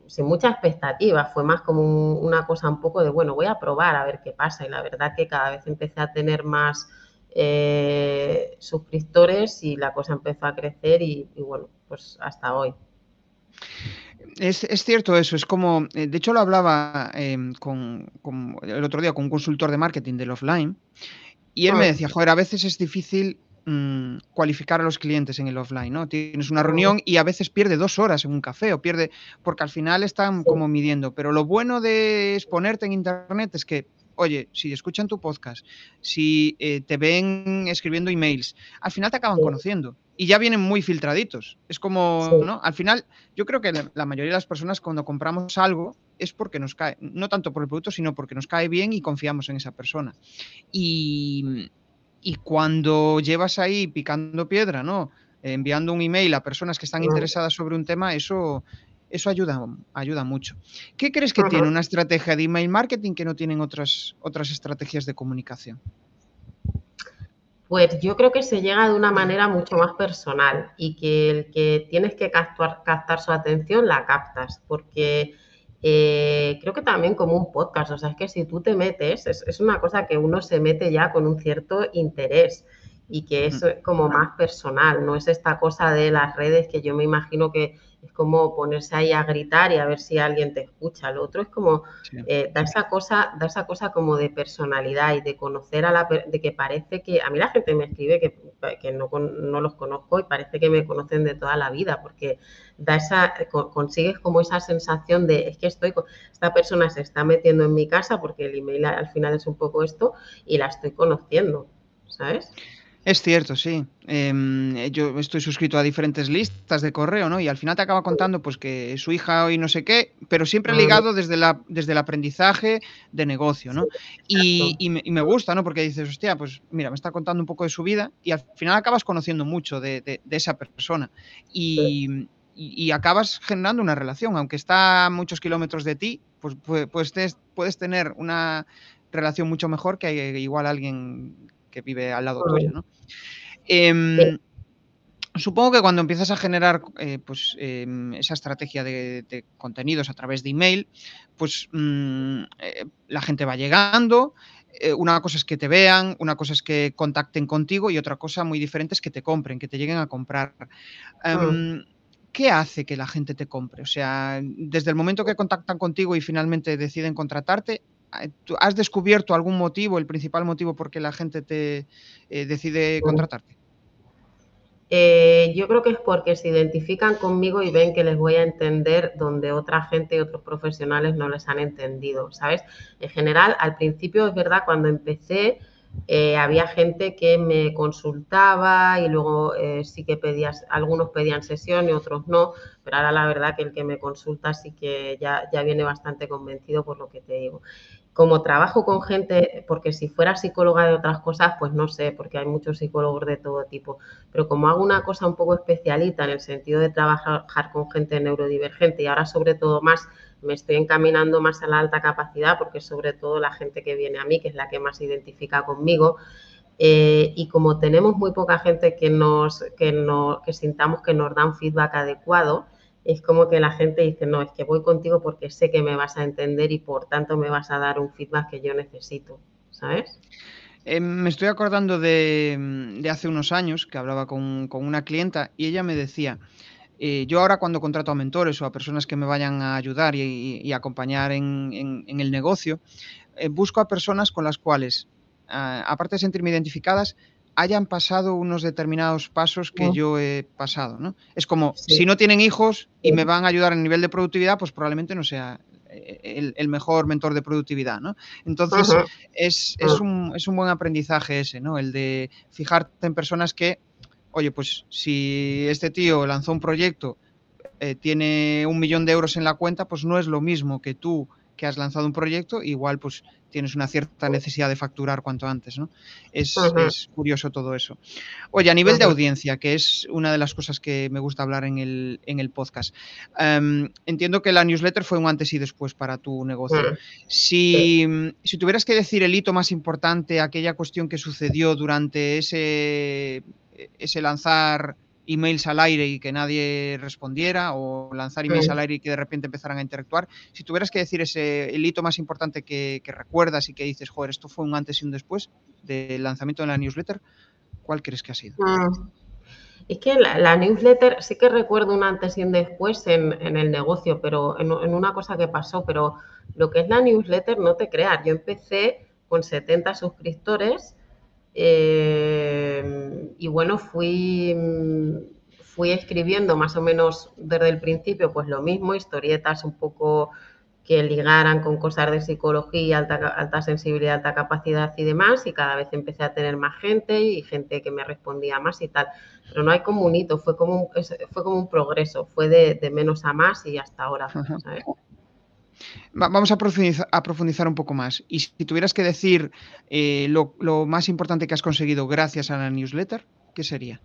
sin mucha expectativa, fue más como una cosa un poco de, bueno, voy a probar a ver qué pasa y la verdad que cada vez empecé a tener más eh, suscriptores y la cosa empezó a crecer y, bueno, pues hasta hoy. Es, cierto eso, es como, eh, de hecho lo hablaba em, con, el otro día con un consultor de marketing del offline y él me decía, joder, a veces es difícil Mm, cualificar a los clientes en el offline, ¿no? Tienes una reunión y a veces pierde dos horas en un café o pierde, porque al final están como midiendo. Pero lo bueno de exponerte en Internet es que, oye, si escuchan tu podcast, si eh, te ven escribiendo emails, al final te acaban conociendo y ya vienen muy filtraditos. Es como, ¿no? Al final, yo creo que la mayoría de las personas cuando compramos algo es porque nos cae, no tanto por el producto, sino porque nos cae bien y confiamos en esa persona. Y, y cuando llevas ahí picando piedra, ¿no? Enviando un email a personas que están interesadas sobre un tema, eso, eso ayuda, ayuda mucho. ¿Qué crees que tiene una estrategia de email marketing que no tienen otras, otras estrategias de comunicación? Pues yo creo que se llega de una manera mucho más personal y que el que tienes que captar, captar su atención la captas, porque eh, creo que también como un podcast, o sea, es que si tú te metes, es, una cosa que uno se mete ya con un cierto interés y que es como más personal, no es esta cosa de las redes que yo me imagino que es como ponerse ahí a gritar y a ver si alguien te escucha. Lo otro es como eh, da esa cosa, da esa cosa como de personalidad y de conocer a la de que parece que a mí la gente me escribe que, que no, no, los conozco y parece que me conocen de toda la vida, porque da esa, consigues como esa sensación de es que estoy esta persona se está metiendo en mi casa porque el email al final es un poco esto y la estoy conociendo, ¿sabes? Es cierto, sí. Em, yo estoy suscrito a diferentes listas de correo, ¿no? Y al final te acaba contando pues que su hija hoy no sé qué, pero siempre ligado desde, la, desde el aprendizaje de negocio, ¿no? y, me, gusta, ¿no? Porque dices, hostia, pues mira, me está contando un poco de su vida y al final acabas conociendo mucho de, esa persona. Y, acabas generando una relación, aunque está a muchos kilómetros de ti, pues, pues, pues puedes tener una relación mucho mejor que igual alguien que vive al lado tuyo, ¿no? Em, supongo que cuando empiezas a generar eh, pues, em, esa estrategia de, contenidos a través de email, pues mm, eh, la gente va llegando. Eh, una cosa es que te vean, una cosa es que contacten contigo y otra cosa muy diferente es que te compren, que te lleguen a comprar. Em, ¿Qué hace que la gente te compre? O sea, desde el momento que contactan contigo y finalmente deciden contratarte, ¿Has descubierto algún motivo, el principal motivo por qué la gente te eh, decide contratarte? Eh, yo creo que es porque se identifican conmigo y ven que les voy a entender donde otra gente y otros profesionales no les han entendido, ¿sabes? En general, al principio es verdad, cuando empecé, eh, había gente que me consultaba y luego sí que pedías, algunos pedían sesión y otros no, pero ahora la verdad que el que me consulta sí que ya, ya viene bastante convencido por lo que te digo como trabajo con gente, porque si fuera psicóloga de otras cosas, pues no sé, porque hay muchos psicólogos de todo tipo, pero como hago una cosa un poco especialita en el sentido de trabajar con gente neurodivergente y ahora sobre todo más me estoy encaminando más a la alta capacidad, porque sobre todo la gente que viene a mí, que es la que más se identifica conmigo, eh, y como tenemos muy poca gente que nos, que, no, que sintamos que nos dan feedback adecuado, es como que la gente dice, no, es que voy contigo porque sé que me vas a entender y por tanto me vas a dar un feedback que yo necesito, ¿sabes? Eh, me estoy acordando de, hace unos años que hablaba con, una clienta y ella me decía, eh, yo ahora cuando contrato a mentores o a personas que me vayan a ayudar y, acompañar en, el negocio, eh, busco a personas con las cuales aparte de sentirme identificadas, hayan pasado unos determinados pasos que yo he pasado, ¿no? Es como, si no tienen hijos y me van a ayudar en nivel de productividad, pues probablemente no sea eh, el, mejor mentor de productividad, ¿no? Entonces, es, un, es, un, buen aprendizaje ese, ¿no? El de fijarte en personas que, oye, pues si este tío lanzó un proyecto, eh, tiene un millón de euros en la cuenta, pues no es lo mismo que tú que has lanzado un proyecto, igual pues tienes una cierta necesidad de facturar cuanto antes, ¿no? Es, curioso todo eso. Oye, a nivel de audiencia, que es una de las cosas que me gusta hablar en el, en el podcast, em, entiendo que la newsletter fue un antes y después para tu negocio. Si, si tuvieras que decir el hito más importante, aquella cuestión que sucedió durante ese, ese lanzar emails al aire y que nadie respondiera o lanzar emails al aire y que de repente empezaran a interactuar. Si tuvieras que decir ese el hito más importante que, recuerdas y que dices, joder, esto fue un antes y un después del lanzamiento de la newsletter, ¿cuál crees que ha sido? Mm. Es que la, newsletter sí que recuerdo un antes y un después en, el negocio, pero en, en, una cosa que pasó, pero lo que es la newsletter, no te creas, yo empecé con 70 suscriptores eh, y bueno, fui, fui escribiendo más o menos desde el principio, pues lo mismo, historietas un poco que ligaran con cosas de psicología, alta, alta sensibilidad, alta capacidad y demás, y cada vez empecé a tener más gente y gente que me respondía más y tal. Pero no hay como un hito, fue como un, fue como un progreso, fue de, menos a más y hasta ahora. ¿sabes? Vamos a profundizar, un poco más. Y si tuvieras que decir eh, lo, más importante que has conseguido gracias a la newsletter, ¿qué sería?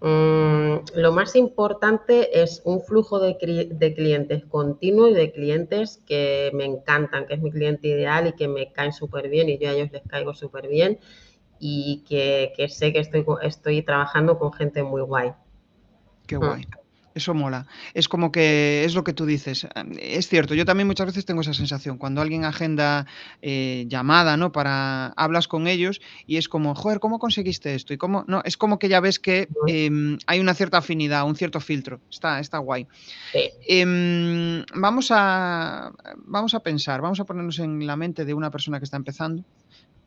Mm, lo más importante es un flujo de, clientes continuo y de clientes que me encantan, que es mi cliente ideal y que me caen súper bien y yo a ellos les caigo súper bien y que, sé que estoy, estoy trabajando con gente muy guay. Qué guay. Mm. Eso mola. Es como que es lo que tú dices. Es cierto, yo también muchas veces tengo esa sensación. Cuando alguien agenda eh, llamada, ¿no? Para hablas con ellos y es como, joder, ¿cómo conseguiste esto? Y cómo, no, es como que ya ves que em, hay una cierta afinidad, un cierto filtro. Está, está guay. Em, vamos a vamos a pensar, vamos a ponernos en la mente de una persona que está empezando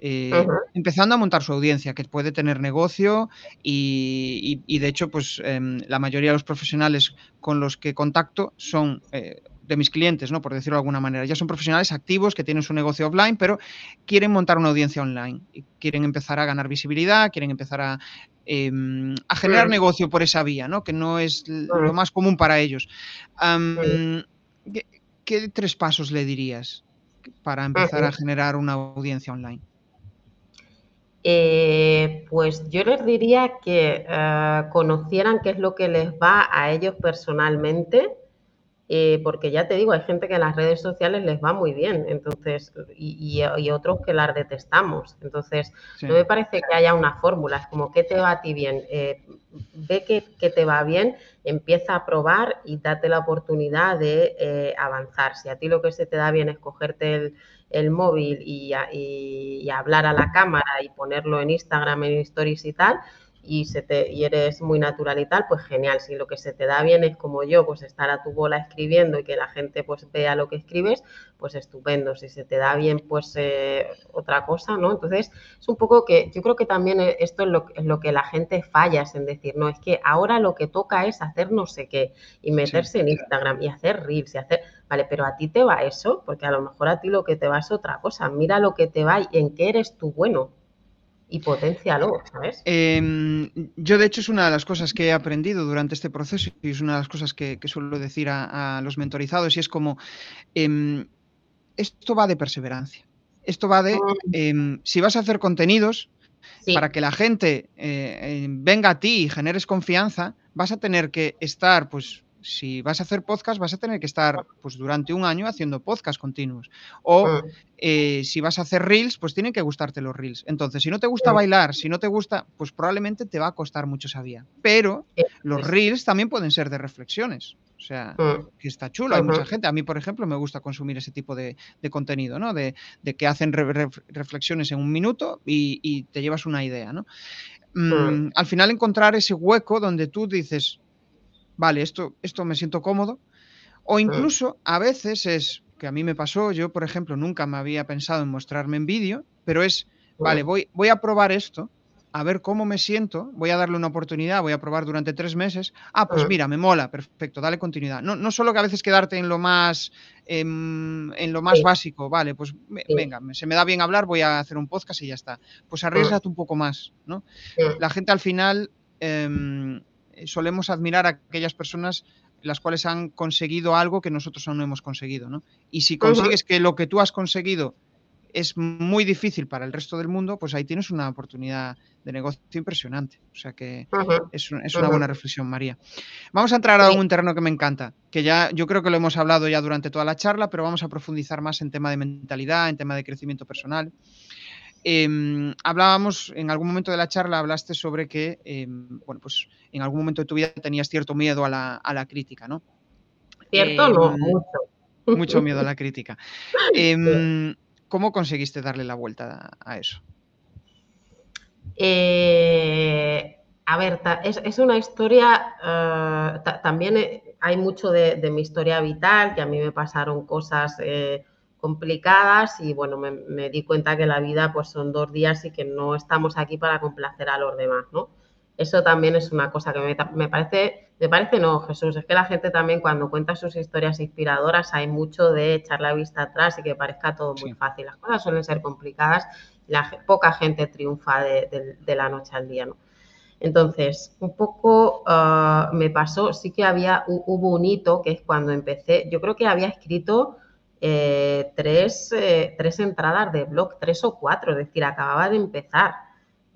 eh, empezando a montar su audiencia, que puede tener negocio y, de hecho, pues em, la mayoría de los profesionales con los que contacto son eh, de mis clientes, ¿no? Por decirlo de alguna manera. Ya son profesionales activos que tienen su negocio offline, pero quieren montar una audiencia online. Y quieren empezar a ganar visibilidad, quieren empezar a, em, generar negocio por esa vía, ¿no? Que no es lo más común para ellos. ¿qué, tres pasos le dirías para empezar a generar una audiencia online? Eh, pues yo les diría que eh, conocieran qué es lo que les va a ellos personalmente, eh, porque ya te digo, hay gente que en las redes sociales les va muy bien, entonces, y, otros que las detestamos. Entonces, no me parece que haya una fórmula, es como qué te va a ti bien, ve que, que, te va bien, empieza a probar y date la oportunidad de avanzar. Si a ti lo que se te da bien es cogerte el el móvil y, y, hablar a la cámara y ponerlo en Instagram, en stories y tal, y, se te, y eres muy natural y tal, pues genial. Si lo que se te da bien es como yo, pues estar a tu bola escribiendo y que la gente pues vea lo que escribes, pues estupendo. Si se te da bien, pues eh, otra cosa, ¿no? Entonces, es un poco que yo creo que también esto es lo, es lo que la gente falla, es en decir, no, es que ahora lo que toca es hacer no sé qué y meterse en Instagram y hacer reels y hacer, vale, pero a ti te va eso, porque a lo mejor a ti lo que te va es otra cosa. Mira lo que te va y en qué eres tú bueno y potencialo, ¿sabes? Em, yo, de hecho, es una de las cosas que he aprendido durante este proceso y es una de las cosas que, suelo decir a, los mentorizados y es como, em, esto va de perseverancia. Esto va de, mm. em, si vas a hacer contenidos, para que la gente eh, venga a ti y generes confianza, vas a tener que estar, pues, si vas a hacer podcast, vas a tener que estar pues, durante un año haciendo podcast continuos. O mm. eh, si vas a hacer reels, pues tienen que gustarte los reels. Entonces, si no te gusta bailar, si no te gusta, pues probablemente te va a costar mucho esa vía. Pero los reels también pueden ser de reflexiones. O sea, mm. que está chulo. Hay mucha gente. A mí, por ejemplo, me gusta consumir ese tipo de, contenido, ¿no? De, que hacen reflexiones en un minuto y, te llevas una idea, ¿no? Mm, al final encontrar ese hueco donde tú dices, vale, esto, esto me siento cómodo. O mm. incluso a veces es, que a mí me pasó, yo por ejemplo nunca me había pensado en mostrarme en vídeo, pero es, vale, voy, voy a probar esto, a ver cómo me siento, voy a darle una oportunidad, voy a probar durante tres meses. Ah, pues mira, me mola, perfecto, dale continuidad. No, no solo que a veces quedarte en lo más, em, en, lo más básico, vale, pues venga, se me da bien hablar, voy a hacer un podcast y ya está. Pues arriesgate un poco más, ¿no? La gente al final em, solemos admirar a aquellas personas las cuales han conseguido algo que nosotros aún no hemos conseguido, ¿no? Y si consigues que lo que tú has conseguido es muy difícil para el resto del mundo, pues ahí tienes una oportunidad de negocio impresionante. O sea que es, una buena reflexión, María. Vamos a entrar a un terreno que me encanta, que ya yo creo que lo hemos hablado ya durante toda la charla, pero vamos a profundizar más en tema de mentalidad, en tema de crecimiento personal. Em, hablábamos en algún momento de la charla, hablaste sobre que, em, bueno, pues en algún momento de tu vida tenías cierto miedo a la, crítica, ¿no? Cierto, no, em, mucho. Mucho miedo a la crítica. ¿Cómo conseguiste darle la vuelta a eso? Eh, a ver, es, una historia, eh, también eh, hay mucho de, mi historia vital, que a mí me pasaron cosas complicadas y bueno, me, di cuenta que la vida pues son dos días y que no estamos aquí para complacer a los demás, ¿no? Eso también es una cosa que me, parece, me parece no, Jesús, es que la gente también cuando cuenta sus historias inspiradoras hay mucho de echar la vista atrás y que parezca todo muy fácil. Las cosas suelen ser complicadas, la, poca gente triunfa de, la noche al día, ¿no? Entonces, un poco ah, me pasó, sí que había, hubo un hito que es cuando empecé, yo creo que había escrito eh, tres, eh, tres entradas de blog, tres o cuatro, es decir, acababa de empezar.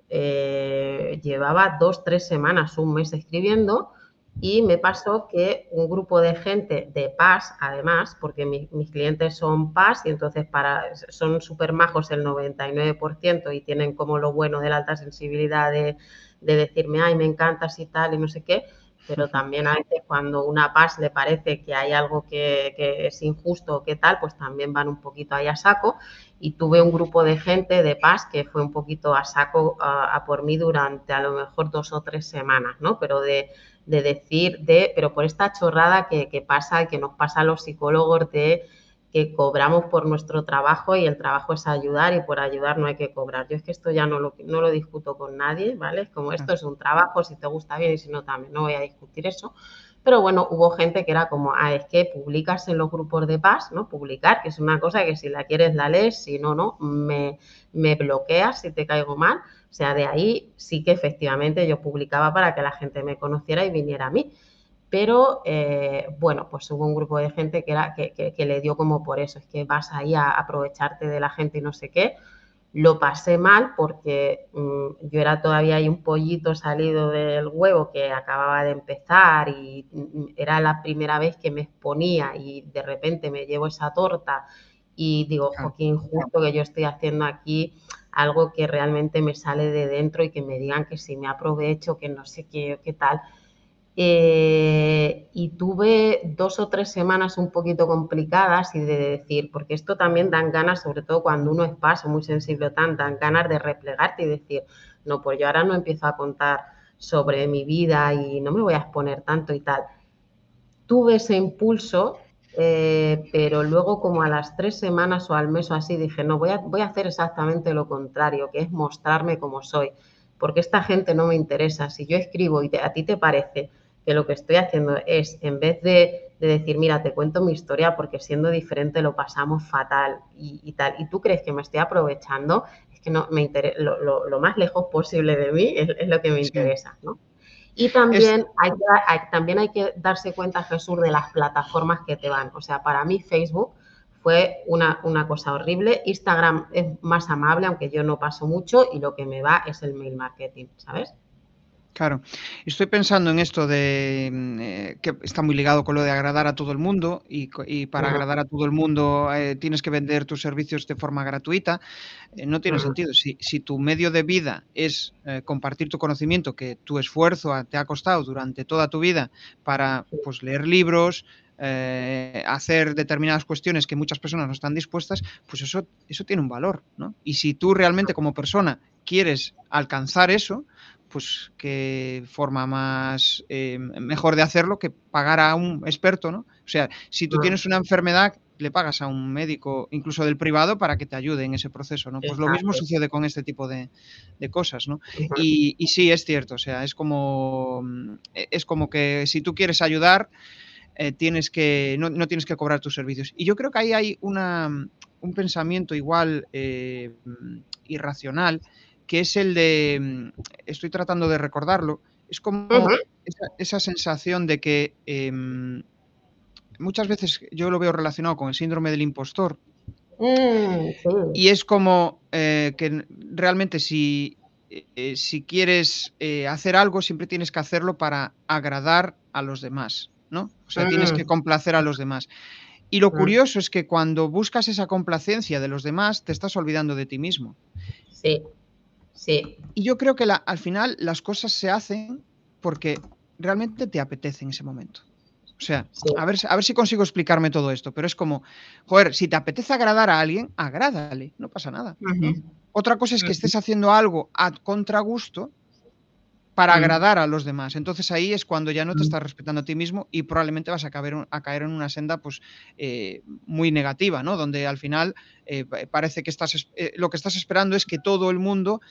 Eh, llevaba dos, tres semanas, un mes escribiendo y me pasó que un grupo de gente de paz, además, porque mis clientes son paz y entonces para, son súper majos el 99% y tienen como lo bueno de la alta sensibilidad de, de decirme, ay, me encantas y tal y no sé qué, pero también a veces cuando una paz le parece que hay algo que, que, es injusto o qué tal, pues también van un poquito ahí a saco y tuve un grupo de gente de paz que fue un poquito a saco a, por mí durante a lo mejor dos o tres semanas, ¿no? Pero de, decir, de, pero por esta chorrada que, que pasa, que nos pasa a los psicólogos de que cobramos por nuestro trabajo y el trabajo es ayudar y por ayudar no hay que cobrar. Yo es que esto ya no lo, no lo discuto con nadie, ¿vale? Como esto es un trabajo, si te gusta bien y si no también, no voy a discutir eso. Pero bueno, hubo gente que era como, ah, es que publicas en los grupos de paz, ¿no? Publicar, que es una cosa que si la quieres la lees, si no, no, me, me bloqueas si te caigo mal. O sea, de ahí sí que efectivamente yo publicaba para que la gente me conociera y viniera a mí. Pero eh, bueno, pues hubo un grupo de gente que, era, que, que, le dio como por eso, es que vas ahí a aprovecharte de la gente y no sé qué lo pasé mal porque mm, yo era todavía ahí un pollito salido del huevo que acababa de empezar y mm, era la primera vez que me exponía y de repente me llevo esa torta y digo, jo, qué injusto que yo estoy haciendo aquí algo que realmente me sale de dentro y que me digan que si me aprovecho, que no sé qué, qué tal. Eh, y tuve dos o tres semanas un poquito complicadas y de decir, porque esto también dan ganas, sobre todo cuando uno es paso, muy sensible tan, dan ganas de replegarte y decir, no, pues yo ahora no empiezo a contar sobre mi vida y no me voy a exponer tanto y tal. Tuve ese impulso, eh, pero luego como a las tres semanas o al mes o así dije, no, voy a, voy a hacer exactamente lo contrario, que es mostrarme como soy, porque esta gente no me interesa. Si yo escribo y a ti te parece que lo que estoy haciendo es, en vez de, decir, mira, te cuento mi historia porque siendo diferente lo pasamos fatal y, tal, y tú crees que me estoy aprovechando, es que no me lo, lo, más lejos posible de mí es, lo que me interesa, ¿no? Y también, hay que, también hay que darse cuenta, Jesús, de las plataformas que te van. O sea, para mí Facebook fue una, una, cosa horrible. Instagram es más amable, aunque yo no paso mucho, y lo que me va es el mail marketing, ¿sabes? Claro, estoy pensando en esto de mm, eh, que está muy ligado con lo de agradar a todo el mundo y, para agradar a todo el mundo eh, tienes que vender tus servicios de forma gratuita. Eh, no tiene sentido. Si, si, tu medio de vida es compartir tu conocimiento que tu esfuerzo te ha costado durante toda tu vida para pues, leer libros, hacer determinadas cuestiones que muchas personas no están dispuestas, pues eso, eso tiene un valor. ¿no? Y si tú realmente como persona quieres alcanzar eso, pues qué forma más eh, mejor de hacerlo que pagar a un experto, ¿no? O sea, si tú tienes una enfermedad, le pagas a un médico, incluso del privado, para que te ayude en ese proceso, ¿no? Pues lo mismo sucede con este tipo de, cosas, ¿no? y, y, sí, es cierto, o sea, es como, mm, es como que si tú quieres ayudar, eh, tienes que, no, no, tienes que cobrar tus servicios. Y yo creo que ahí hay una, un pensamiento igual eh, irracional, que es el de, mm, estoy tratando de recordarlo, es como esa, sensación de que em, muchas veces yo lo veo relacionado con el síndrome del impostor. Mm, y es como eh, que realmente si, eh, si quieres hacer algo, siempre tienes que hacerlo para agradar a los demás, ¿no? O sea, tienes que mm. complacer a los demás. Y lo curioso es que cuando buscas esa complacencia de los demás, te estás olvidando de ti mismo. Sí, sí. Y yo creo que al final las cosas se hacen porque realmente te apetece en ese momento. O sea, a, ver, a ver si consigo explicarme todo esto, pero es como, joder, si te apetece agradar a alguien, agrádale, no pasa nada. Otra cosa es que estés haciendo algo a contragusto para agradar a los demás. Entonces ahí es cuando ya no te estás respetando a ti mismo y probablemente vas a caer, a caer en una senda pues eh, muy negativa, ¿no? Donde al final eh, parece que estás eh, lo que estás esperando es que todo el mundo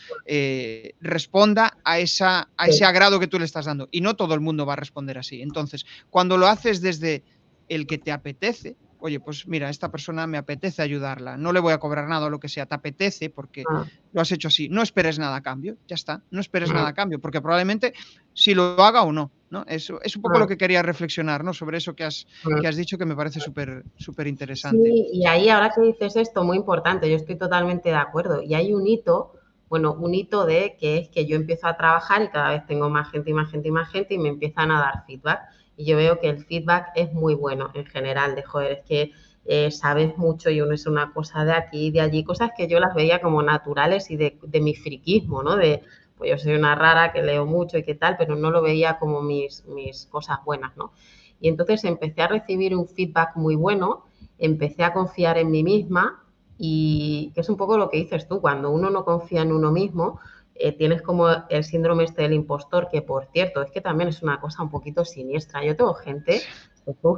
responda a, esa, a ese agrado que tú le estás dando y no todo el mundo va a responder así. Entonces, cuando lo haces desde el que te apetece, oye, pues mira, esta persona me apetece ayudarla, no le voy a cobrar nada o lo que sea, te apetece porque ah. lo has hecho así, no esperes nada a cambio, ya está, no esperes nada a cambio, porque probablemente si lo haga o no, ¿no? Eso es un poco lo que quería reflexionar, ¿no? Sobre eso que has, que has dicho que me parece súper súper interesante. Sí, y ahí ahora que dices esto, muy importante, yo estoy totalmente de acuerdo, y hay un hito bueno, un hito de que es que yo empiezo a trabajar y cada vez tengo más gente y más gente y más gente y me empiezan a dar feedback y yo veo que el feedback es muy bueno en general, de joder, es que eh, sabes mucho y uno es una cosa de aquí y de allí, cosas que yo las veía como naturales y de, mi friquismo, ¿no? De, pues yo soy una rara que leo mucho y qué tal, pero no lo veía como mis, mis cosas buenas, ¿no? Y entonces empecé a recibir un feedback muy bueno, empecé a confiar en mí misma y es un poco lo que dices tú, cuando uno no confía en uno mismo, eh, tienes como el síndrome este del impostor, que por cierto, es que también es una cosa un poquito siniestra. Yo tengo gente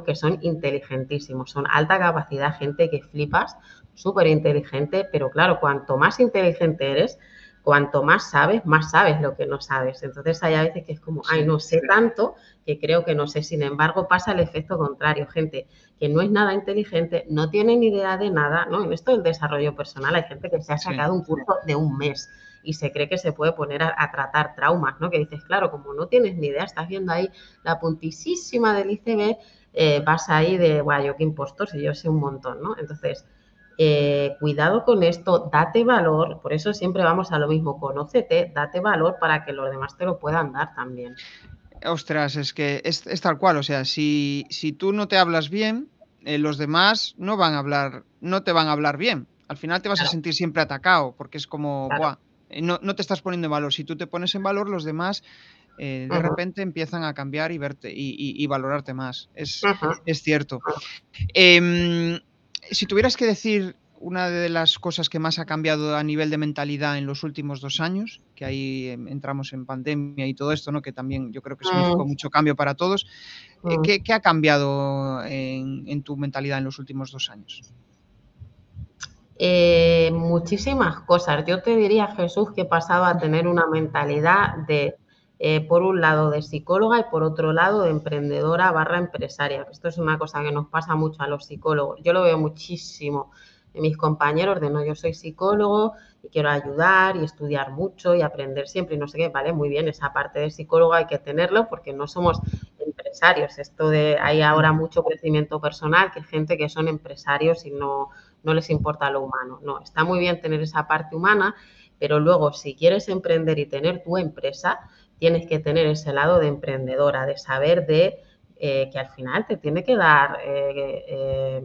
que son inteligentísimos, son alta capacidad, gente que flipas, súper inteligente, pero claro, cuanto más inteligente eres, cuanto más sabes, más sabes lo que no sabes. Entonces hay a veces que es como, ay, no sé tanto que creo que no sé. Sin embargo, pasa el efecto contrario. Gente que no es nada inteligente, no tiene ni idea de nada, ¿no? En esto del desarrollo personal hay gente que se ha sacado un curso de un mes y se cree que se puede poner a, tratar traumas, ¿no? Que dices, claro, como no tienes ni idea, estás viendo ahí la puntísima del ICB, eh, vas ahí de, guau, yo qué impostor, si yo sé un montón, ¿no? Entonces, eh, cuidado con esto, date valor, por eso siempre vamos a lo mismo, conócete, date valor para que los demás te lo puedan dar también. Ostras, es que es, tal cual, o sea, si, si, tú no te hablas bien, eh, los demás no van a hablar, no te van a hablar bien. Al final te vas a sentir siempre atacado, porque es como, Buah, eh, no, te estás poniendo en valor. Si tú te pones en valor, los demás eh, de repente empiezan a cambiar y verte y, valorarte más. Es, es cierto. Em, si tuvieras que decir una de las cosas que más ha cambiado a nivel de mentalidad en los últimos dos años, que ahí em, entramos en pandemia y todo esto, ¿no? que también yo creo que significó mm. mucho cambio para todos, eh, mm. ¿qué, ha cambiado en tu mentalidad en los últimos dos años? Eh, muchísimas cosas. Yo te diría, Jesús, que pasaba a tener una mentalidad de, eh, por un lado, de psicóloga y por otro lado, de emprendedora barra empresaria. Esto es una cosa que nos pasa mucho a los psicólogos. Yo lo veo muchísimo en mis compañeros de, no, yo soy psicólogo y quiero ayudar y estudiar mucho y aprender siempre y no sé qué, vale, muy bien, esa parte de psicólogo hay que tenerlo porque no somos empresarios. Esto de, hay ahora mucho crecimiento personal, que gente que son empresarios y no no les importa lo humano. No, está muy bien tener esa parte humana, pero luego si quieres emprender y tener tu empresa, tienes que tener ese lado de emprendedora, de saber de eh, que al final te tiene que dar, eh,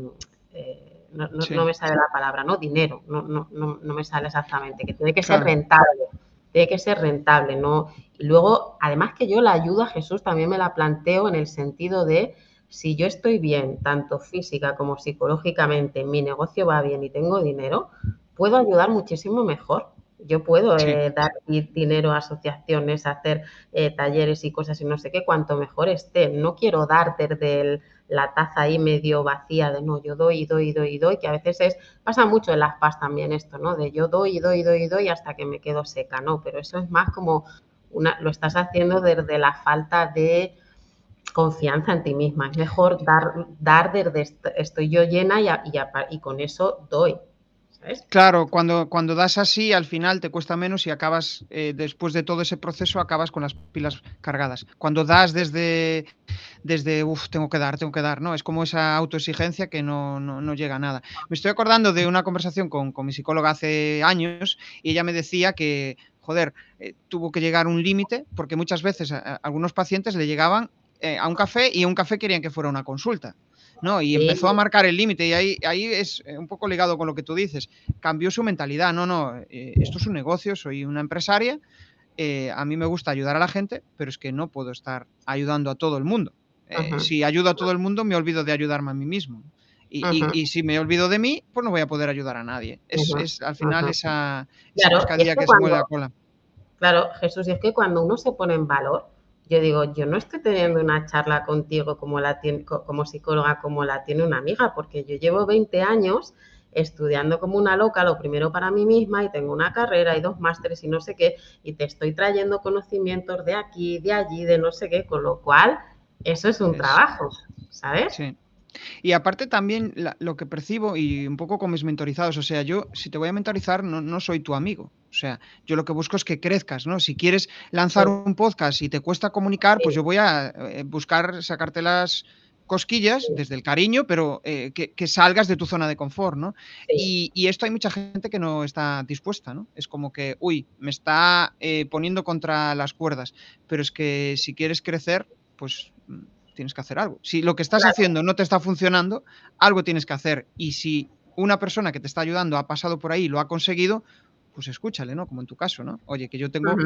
eh, no, me sale la palabra, ¿no? Dinero, no, no, no, me sale exactamente, que tiene que ser rentable, tiene que ser rentable, ¿no? Y luego, además que yo la ayuda a Jesús también me la planteo en el sentido de si yo estoy bien, tanto física como psicológicamente, mi negocio va bien y tengo dinero, puedo ayudar muchísimo mejor. Yo puedo eh, dar dinero a asociaciones, hacer eh, talleres y cosas y no sé qué, cuanto mejor esté. No quiero dar desde la taza ahí medio vacía de no, yo doy, doy, doy, doy, que a veces es, pasa mucho en las PAS también esto, ¿no? De yo doy, doy, doy, doy hasta que me quedo seca, ¿no? Pero eso es más como una, lo estás haciendo desde la falta de confianza en ti misma. Es mejor dar, dar desde estoy yo llena y, con eso doy. Claro, cuando, cuando das así, al final te cuesta menos y acabas, eh, después de todo ese proceso, acabas con las pilas cargadas. Cuando das desde, desde uff, tengo que dar, tengo que dar, ¿no? Es como esa autoexigencia que no, no, llega a nada. Me estoy acordando de una conversación con, con mi psicóloga hace años y ella me decía que, joder, eh, tuvo que llegar un límite porque muchas veces a, algunos pacientes le llegaban eh, a un café y un café querían que fuera una consulta. ¿no? Y empezó a marcar el límite y ahí, ahí es eh, un poco ligado con lo que tú dices. Cambió su mentalidad, no, no, eh, esto es un negocio, soy una empresaria, eh, a mí me gusta ayudar a la gente, pero es que no puedo estar ayudando a todo el mundo. si ayudo a todo el mundo, me olvido de ayudarme a mí mismo. Y, si me olvido de mí, pues no voy a poder ayudar a nadie. Es, al final esa, esa que se mueve la cola. Claro, Jesús, y es que cuando uno se pone en valor, yo digo, yo no estoy teniendo una charla contigo como, la tiene, como psicóloga como la tiene una amiga, porque yo llevo 20 años estudiando como una loca, lo primero para mí misma, y tengo una carrera y dos másteres y no sé qué, y te estoy trayendo conocimientos de aquí, de allí, de no sé qué, con lo cual eso es un trabajo, ¿sabes? Sí. Y aparte también lo que percibo y un poco con mis mentorizados, o sea, yo si te voy a mentorizar no, no, soy tu amigo, o sea, yo lo que busco es que crezcas, ¿no? Si quieres lanzar un podcast y te cuesta comunicar, pues yo voy a eh, buscar sacarte las cosquillas desde el cariño, pero eh, que, salgas de tu zona de confort, ¿no? Y, esto hay mucha gente que no está dispuesta, ¿no? Es como que, uy, me está eh, poniendo contra las cuerdas, pero es que si quieres crecer, pues tienes que hacer algo. Si lo que estás haciendo no te está funcionando, algo tienes que hacer. Y si una persona que te está ayudando ha pasado por ahí y lo ha conseguido, pues escúchale, ¿no? Como en tu caso, ¿no? Oye, que yo tengo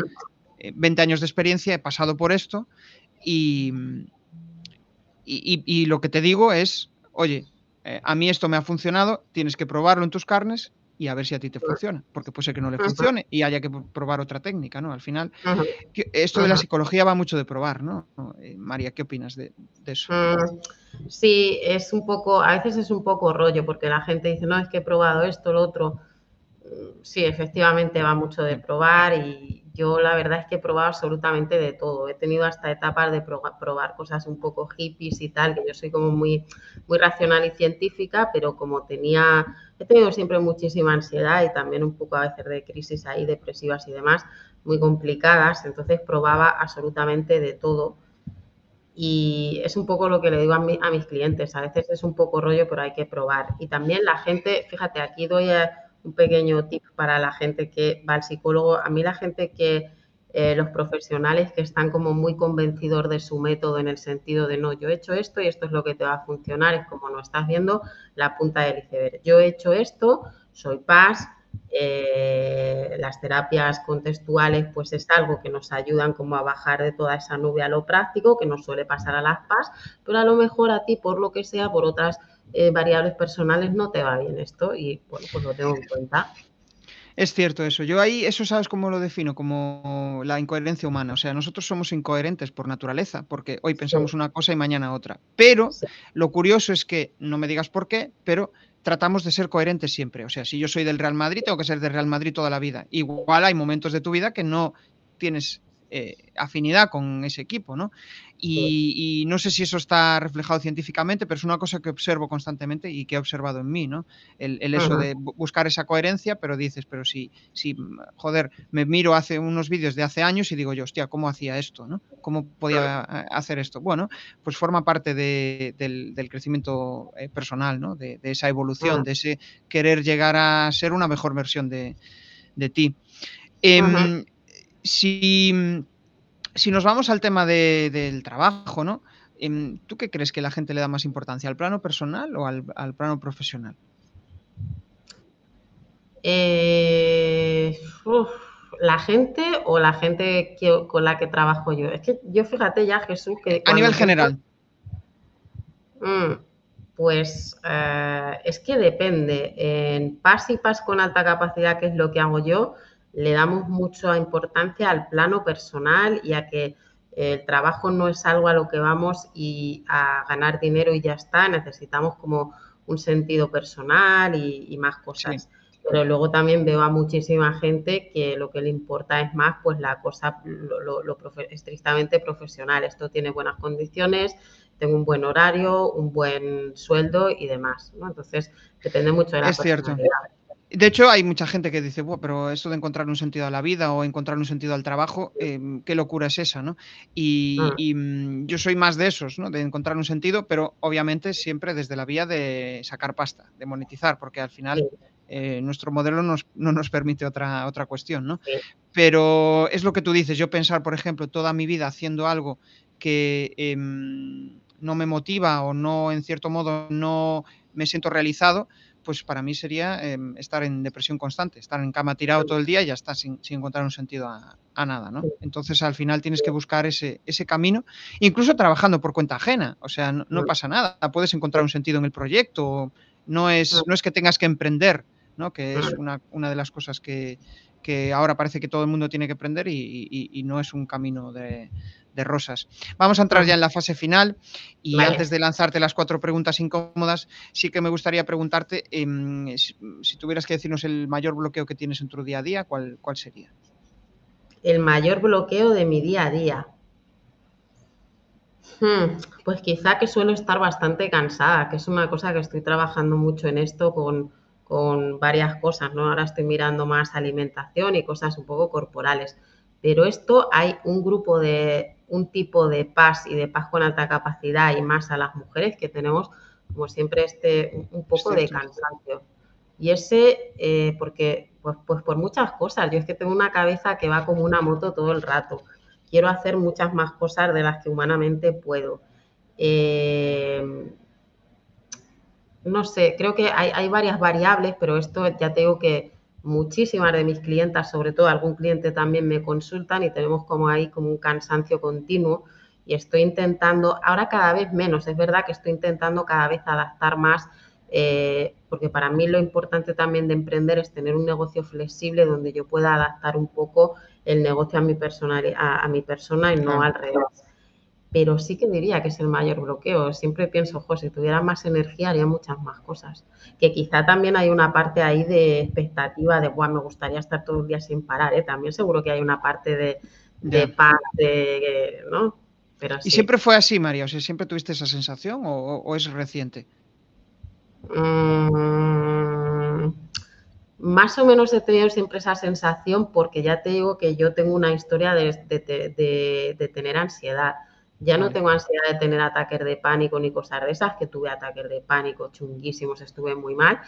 20 eh, años de experiencia, he pasado por esto y, y, lo que te digo es, oye, eh, a mí esto me ha funcionado, tienes que probarlo en tus carnes y a ver si a ti te funciona, porque puede ser que no le funcione y haya que probar otra técnica, ¿no? Al final, esto de la psicología va mucho de probar, ¿no? Eh, María, ¿qué opinas de, eso? Mm, sí, es un poco, a veces es un poco rollo, porque la gente dice, no, es que he probado esto, lo otro. Mm, sí, efectivamente va mucho de probar y yo la verdad es que he probado absolutamente de todo. He tenido hasta etapas de probar, cosas un poco hippies y tal, que yo soy como muy, muy racional y científica, pero como tenía, he tenido siempre muchísima ansiedad y también un poco a veces de crisis ahí, depresivas y demás, muy complicadas, entonces probaba absolutamente de todo. Y es un poco lo que le digo a, a mis clientes, a veces es un poco rollo, pero hay que probar. Y también la gente, fíjate, aquí doy... A, un pequeño tip para la gente que va al psicólogo. A mí la gente que, eh, los profesionales que están como muy convencidos de su método en el sentido de no, yo he hecho esto y esto es lo que te va a funcionar, es como no estás viendo la punta del iceberg. Yo he hecho esto, soy paz, eh, las terapias contextuales pues es algo que nos ayudan como a bajar de toda esa nube a lo práctico, que nos suele pasar a las PAS, pero a lo mejor a ti por lo que sea, por otras eh, variables personales no te va bien esto y bueno, pues lo tengo en cuenta. Es cierto eso. Yo ahí, eso sabes cómo lo defino, como la incoherencia humana. O sea, nosotros somos incoherentes por naturaleza, porque hoy pensamos una cosa y mañana otra. Pero lo curioso es que, no me digas por qué, pero tratamos de ser coherentes siempre. O sea, si yo soy del Real Madrid, tengo que ser del Real Madrid toda la vida. Igual hay momentos de tu vida que no tienes eh, afinidad con ese equipo, ¿no? Y, no sé si eso está reflejado científicamente, pero es una cosa que observo constantemente y que he observado en mí, ¿no? El, eso de buscar esa coherencia, pero dices, pero si, si, joder, me miro hace unos vídeos de hace años y digo yo, hostia, ¿cómo hacía esto, ¿no? ¿Cómo podía hacer esto? Bueno, pues forma parte del, crecimiento eh, personal, ¿no? De, esa evolución, de ese querer llegar a ser una mejor versión de, ti. Si si nos vamos al tema del trabajo, ¿no? Em, ¿Tú qué crees que la gente le da más importancia, al plano personal o al, plano profesional? Eh, la gente o la gente con la que trabajo yo. Es que yo fíjate ya, Jesús, que... A nivel general. Mm, pues eh, es que depende. En PAS y PAS con alta capacidad, que es lo que hago yo, le damos mucha importancia al plano personal y a que El trabajo no es algo a lo que vamos y a ganar dinero y ya está, necesitamos como un sentido personal y, más cosas. Pero luego también veo a muchísima gente que lo que le importa es más pues la cosa lo, lo, estrictamente profesional. Esto tiene buenas condiciones, tengo un buen horario, un buen sueldo y demás. ¿no? Entonces, depende mucho de la es cierto. De hecho, hay mucha gente que dice, pero esto de encontrar un sentido a la vida o encontrar un sentido al trabajo, em, qué locura es esa, ¿no? Y, ah. mm, yo soy más de esos, ¿no? De encontrar un sentido, pero obviamente siempre desde la vía de sacar pasta, de monetizar, porque al final eh, nuestro modelo no nos permite otra, otra cuestión, ¿no? Pero es lo que tú dices, yo pensar, por ejemplo, toda mi vida haciendo algo que em, no me motiva o no, en cierto modo, no me siento realizado, pues para mí sería em, estar en depresión constante, estar en cama tirado todo el día y ya está sin, encontrar un sentido a, nada, ¿no? Entonces al final tienes que buscar ese, ese camino, incluso trabajando por cuenta ajena, o sea, no, pasa nada, puedes encontrar un sentido en el proyecto, no es, no es que tengas que emprender, ¿no? Que es una, una de las cosas que, que ahora parece que todo el mundo tiene que aprender y, no es un camino de, rosas. Vamos a entrar ya en la fase final y antes de lanzarte las cuatro preguntas incómodas, sí que me gustaría preguntarte em, si, tuvieras que decirnos el mayor bloqueo que tienes en tu día a día, ¿cuál, cuál sería? El mayor bloqueo de mi día a día. Hmm, pues quizá que suelo estar bastante cansada, que es una cosa que estoy trabajando mucho en esto con con varias cosas, ¿no? Ahora estoy mirando más alimentación y cosas un poco corporales. Pero esto hay un grupo de, un tipo de paz y de paz con alta capacidad y más a las mujeres que tenemos, como siempre, este, un poco de cansancio. Y ese, eh, porque, pues, pues por muchas cosas, yo es que tengo una cabeza que va como una moto todo el rato. Quiero hacer muchas más cosas de las que humanamente puedo. Eh, no sé, creo que hay, varias variables, pero esto ya tengo que muchísimas de mis clientas, sobre todo algún cliente también me consultan y tenemos como ahí como un cansancio continuo y estoy intentando, ahora cada vez menos, es verdad que estoy intentando cada vez adaptar más, eh, porque para mí lo importante también de emprender es tener un negocio flexible donde yo pueda adaptar un poco el negocio a mi, persona, a, mi persona y no al revés pero sí que diría que es el mayor bloqueo. Siempre pienso, ojo, si tuviera más energía haría muchas más cosas. Que quizá también hay una parte ahí de expectativa de, Buah, me gustaría estar todo el día sin parar, ¿eh? También seguro que hay una parte de, de paz, de, ¿no? Pero ¿Y siempre fue así, María? O sea, ¿siempre tuviste esa sensación o, es reciente? Mm, más o menos he tenido siempre esa sensación porque ya te digo que yo tengo una historia de, de tener ansiedad. Ya no tengo ansiedad de tener ataques de pánico ni cosas de esas, que tuve ataques de pánico chunguísimos, estuve muy mal,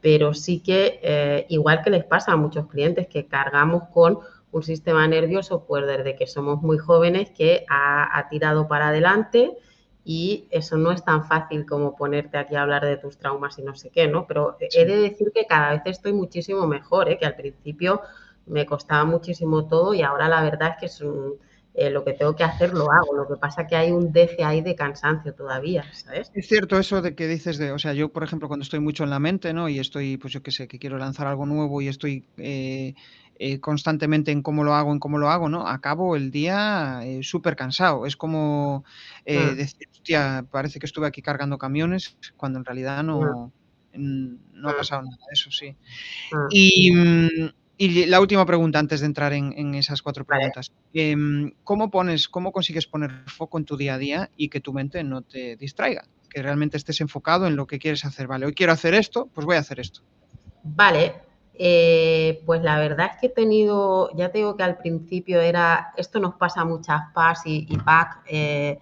pero sí que, eh, igual que les pasa a muchos clientes, que cargamos con un sistema nervioso, pues desde que somos muy jóvenes, que ha, tirado para adelante y eso no es tan fácil como ponerte aquí a hablar de tus traumas y no sé qué, ¿no? Pero he de decir que cada vez estoy muchísimo mejor, ¿eh? que al principio me costaba muchísimo todo y ahora la verdad es que es un eh, lo que tengo que hacer lo hago. Lo que pasa es que hay un deje ahí de cansancio todavía, ¿sabes? Es cierto eso de que dices de, o sea, yo por ejemplo cuando estoy mucho en la mente, ¿no? Y estoy, pues yo qué sé, que quiero lanzar algo nuevo y estoy eh, eh, constantemente en cómo lo hago, en cómo lo hago, ¿no? Acabo el día súper cansado. Es como mm. decir, hostia, parece que estuve aquí cargando camiones cuando en realidad no, mm. no ha mm. pasado nada de eso, sí. Y y la última pregunta antes de entrar en, esas cuatro preguntas. Em, ¿Cómo pones, cómo consigues poner foco en tu día a día y que tu mente no te distraiga? Que realmente estés enfocado en lo que quieres hacer. Vale, hoy quiero hacer esto, pues voy a hacer esto. Vale, eh, pues la verdad es que he tenido, ya te digo que al principio era, esto nos pasa a muchas PAS y, y PAC, eh,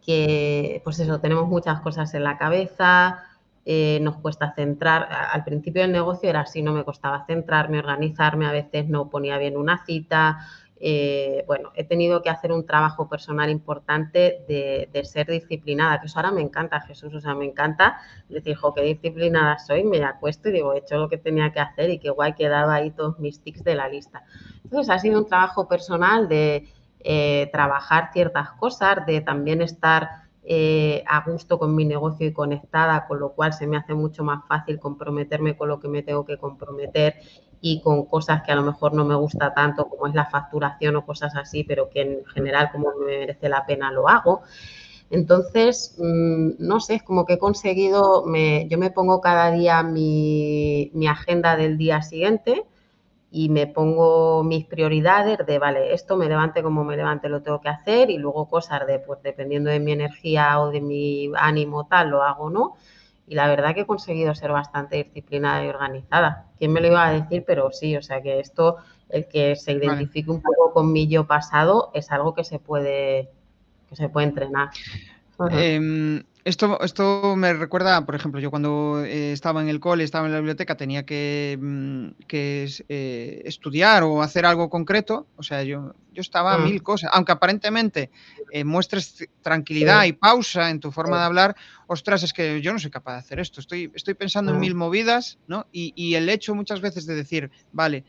que pues eso, tenemos muchas cosas en la cabeza, eh, nos cuesta centrar. Al principio del negocio era así, no me costaba centrarme, organizarme, a veces no ponía bien una cita. Eh, bueno, he tenido que hacer un trabajo personal importante de, ser disciplinada, que eso ahora me encanta, Jesús, o sea, me encanta decir, jo, qué disciplinada soy, me acuesto y digo, he hecho lo que tenía que hacer y qué guay quedaba ahí todos mis tics de la lista. Entonces, ha sido un trabajo personal de eh, trabajar ciertas cosas, de también estar eh, a gusto con mi negocio y conectada, con lo cual se me hace mucho más fácil comprometerme con lo que me tengo que comprometer y con cosas que a lo mejor no me gusta tanto, como es la facturación o cosas así, pero que en general como me merece la pena lo hago. Entonces, mm, no sé, es como que he conseguido, me, yo me pongo cada día mi, mi agenda del día siguiente y me pongo mis prioridades de, vale, esto me levante como me levante, lo tengo que hacer y luego cosas de, pues dependiendo de mi energía o de mi ánimo tal, lo hago no. Y la verdad que he conseguido ser bastante disciplinada y organizada. ¿Quién me lo iba a decir? Pero sí, o sea que esto, el que se identifique un poco con mi yo pasado, es algo que se puede, que se puede entrenar. Esto, esto me recuerda, por ejemplo, yo cuando eh, estaba en el cole, estaba en la biblioteca, tenía que, mm, eh, estudiar o hacer algo concreto. O sea, yo, yo estaba a mm. mil cosas. Aunque aparentemente eh, muestres tranquilidad y pausa en tu forma de hablar, ostras, es que yo no soy capaz de hacer esto. Estoy, estoy pensando en mm. mil movidas, ¿no? Y, y, el hecho muchas veces de decir, vale,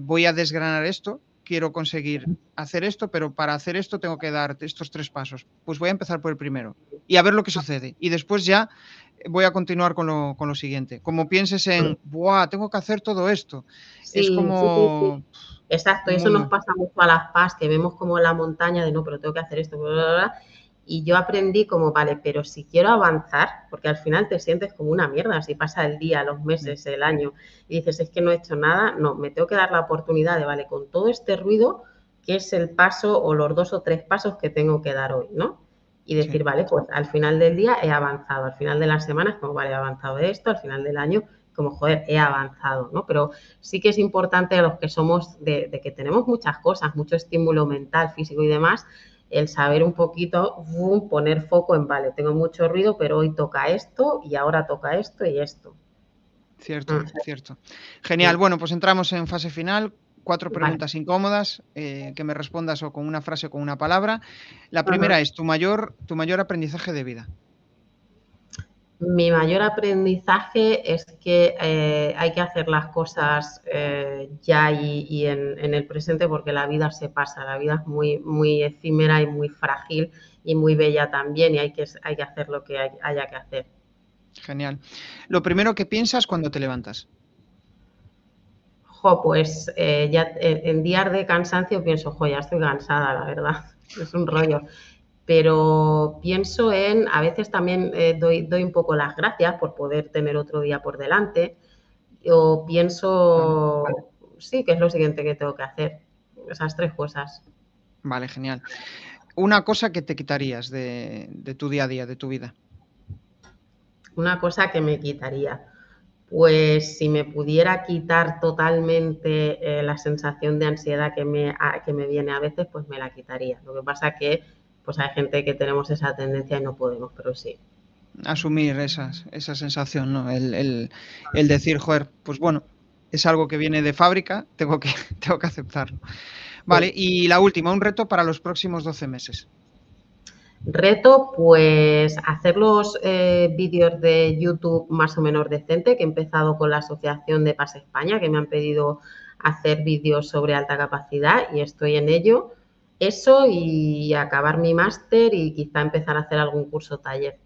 voy a desgranar esto, quiero conseguir hacer esto, pero para hacer esto tengo que dar estos tres pasos. Pues voy a empezar por el primero y a ver lo que sucede. Y después ya voy a continuar con lo, con lo siguiente. Como pienses en, ¡buah! Tengo que hacer todo esto. es como... Exacto, eso nos pasa mucho a las paz, que vemos como la montaña de no, pero tengo que hacer esto, y yo aprendí como, vale, pero si quiero avanzar, porque al final te sientes como una mierda, si pasa el día, los meses, el año, y dices, es que no he hecho nada, no, me tengo que dar la oportunidad de, vale, con todo este ruido, ¿qué es el paso o los dos o tres pasos que tengo que dar hoy, ¿no? Y decir, vale, pues al final del día he avanzado, al final de las semanas, como, vale, he avanzado de esto, al final del año, como, joder, he avanzado, ¿no? Pero sí que es importante a los que somos, de, de que tenemos muchas cosas, mucho estímulo mental, físico y demás, el saber un poquito, poner foco en, vale, tengo mucho ruido, pero hoy toca esto y ahora toca esto y esto. Cierto, mm. cierto. Genial. Bueno, pues entramos en fase final. Cuatro preguntas incómodas eh, que me respondas o con una frase o con una palabra. La primera es tu mayor, tu mayor aprendizaje de vida. Mi mayor aprendizaje es que eh, hay que hacer las cosas eh, ya y, en, el presente porque la vida se pasa, la vida es muy, muy efímera y muy frágil y muy bella también y hay que, hay que hacer lo que haya que hacer. Genial. Lo primero que piensas cuando te levantas. Jo, pues eh, ya en, días de cansancio pienso, jo, ya estoy cansada, la verdad. Es un rollo pero pienso en, a veces también eh, doy, doy, un poco las gracias por poder tener otro día por delante, o pienso, sí, que es lo siguiente que tengo que hacer, esas tres cosas. Vale, genial. Una cosa que te quitarías de, tu día a día, de tu vida. Una cosa que me quitaría. Pues si me pudiera quitar totalmente eh, la sensación de ansiedad que me, que me viene a veces, pues me la quitaría. Lo que pasa que pues hay gente que tenemos esa tendencia y no podemos, pero sí. Asumir esas, esa sensación, ¿no? El, decir, joder, pues bueno, es algo que viene de fábrica, tengo que, tengo que aceptarlo. Vale, y la última, un reto para los próximos 12 meses. Reto, pues hacer los eh, vídeos de YouTube más o menos decente, que he empezado con la Asociación de Paz España, que me han pedido hacer vídeos sobre alta capacidad y estoy en ello eso y acabar mi máster y quizá empezar a hacer algún curso taller.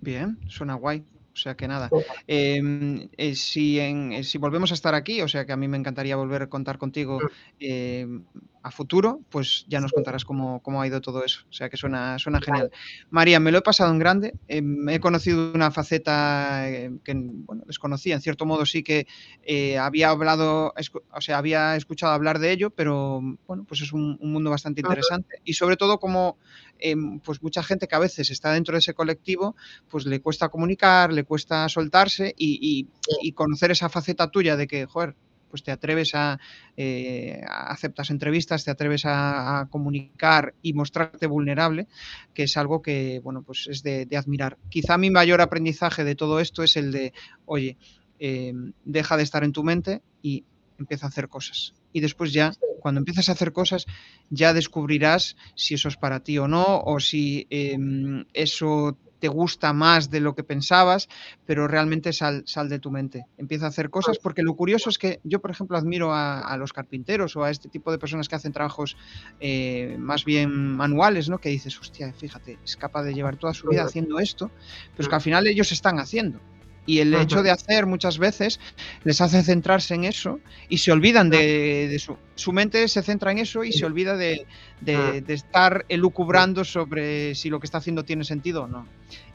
Bien, suena guay. O sea que nada. Em, eh, si, eh, si volvemos a estar aquí, o sea que a mí me encantaría volver a contar contigo mm. em, a futuro, pues ya nos contarás cómo, ha ido todo eso. O sea que suena, suena genial. María, me lo he pasado en grande. Em, he conocido una faceta que bueno, desconocía. En cierto modo sí que eh, había hablado, o sea, había escuchado hablar de ello, pero bueno, pues es un, un mundo bastante interesante. Y sobre todo como Em, pues mucha gente que a veces está dentro de ese colectivo, pues le cuesta comunicar, le cuesta soltarse y, conocer esa faceta tuya de que, joder, pues te atreves a, eh, aceptas entrevistas, te atreves a, comunicar y mostrarte vulnerable, que es algo que, bueno, pues es de, admirar. Quizá mi mayor aprendizaje de todo esto es el de, oye, em, deja de estar en tu mente y empieza a hacer cosas. Y después ya, cuando empiezas a hacer cosas, ya descubrirás si eso es para ti o no, o si em, eso te gusta más de lo que pensabas, pero realmente sal, sal, de tu mente. Empieza a hacer cosas, porque lo curioso es que yo, por ejemplo, admiro a, los carpinteros o a este tipo de personas que hacen trabajos eh, más bien manuales, ¿no? Que dices, hostia, fíjate, es capaz de llevar toda su vida haciendo esto, pero es que al final ellos están haciendo. Y el hecho de hacer muchas veces les hace centrarse en eso y se olvidan de, su, su, mente se centra en eso y se olvida de, de, de, estar elucubrando sobre si lo que está haciendo tiene sentido o no.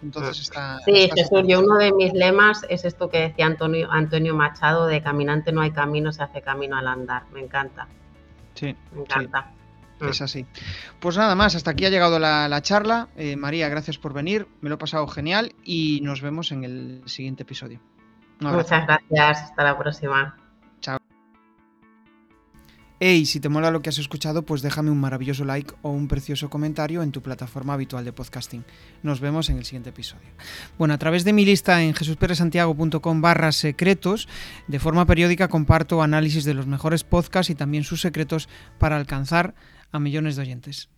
Entonces está... Sí, Jesús, yo uno de mis lemas es esto que decía Antonio, Antonio Machado, de caminante no hay camino, se hace camino al andar. Me encanta. Sí. Me encanta. Sí. Es así. Pues nada más, hasta aquí ha llegado la, la charla. Eh, María, gracias por venir. Me lo he pasado genial y nos vemos en el siguiente episodio. Muchas gracias. Hasta la próxima. Chao. Hey, si te mola lo que has escuchado, pues déjame un maravilloso like o un precioso comentario en tu plataforma habitual de podcasting. Nos vemos en el siguiente episodio. Bueno, a través de mi lista en jesusperesantiago.com barra secretos, de forma periódica comparto análisis de los mejores podcasts y también sus secretos para alcanzar a millones de oyentes.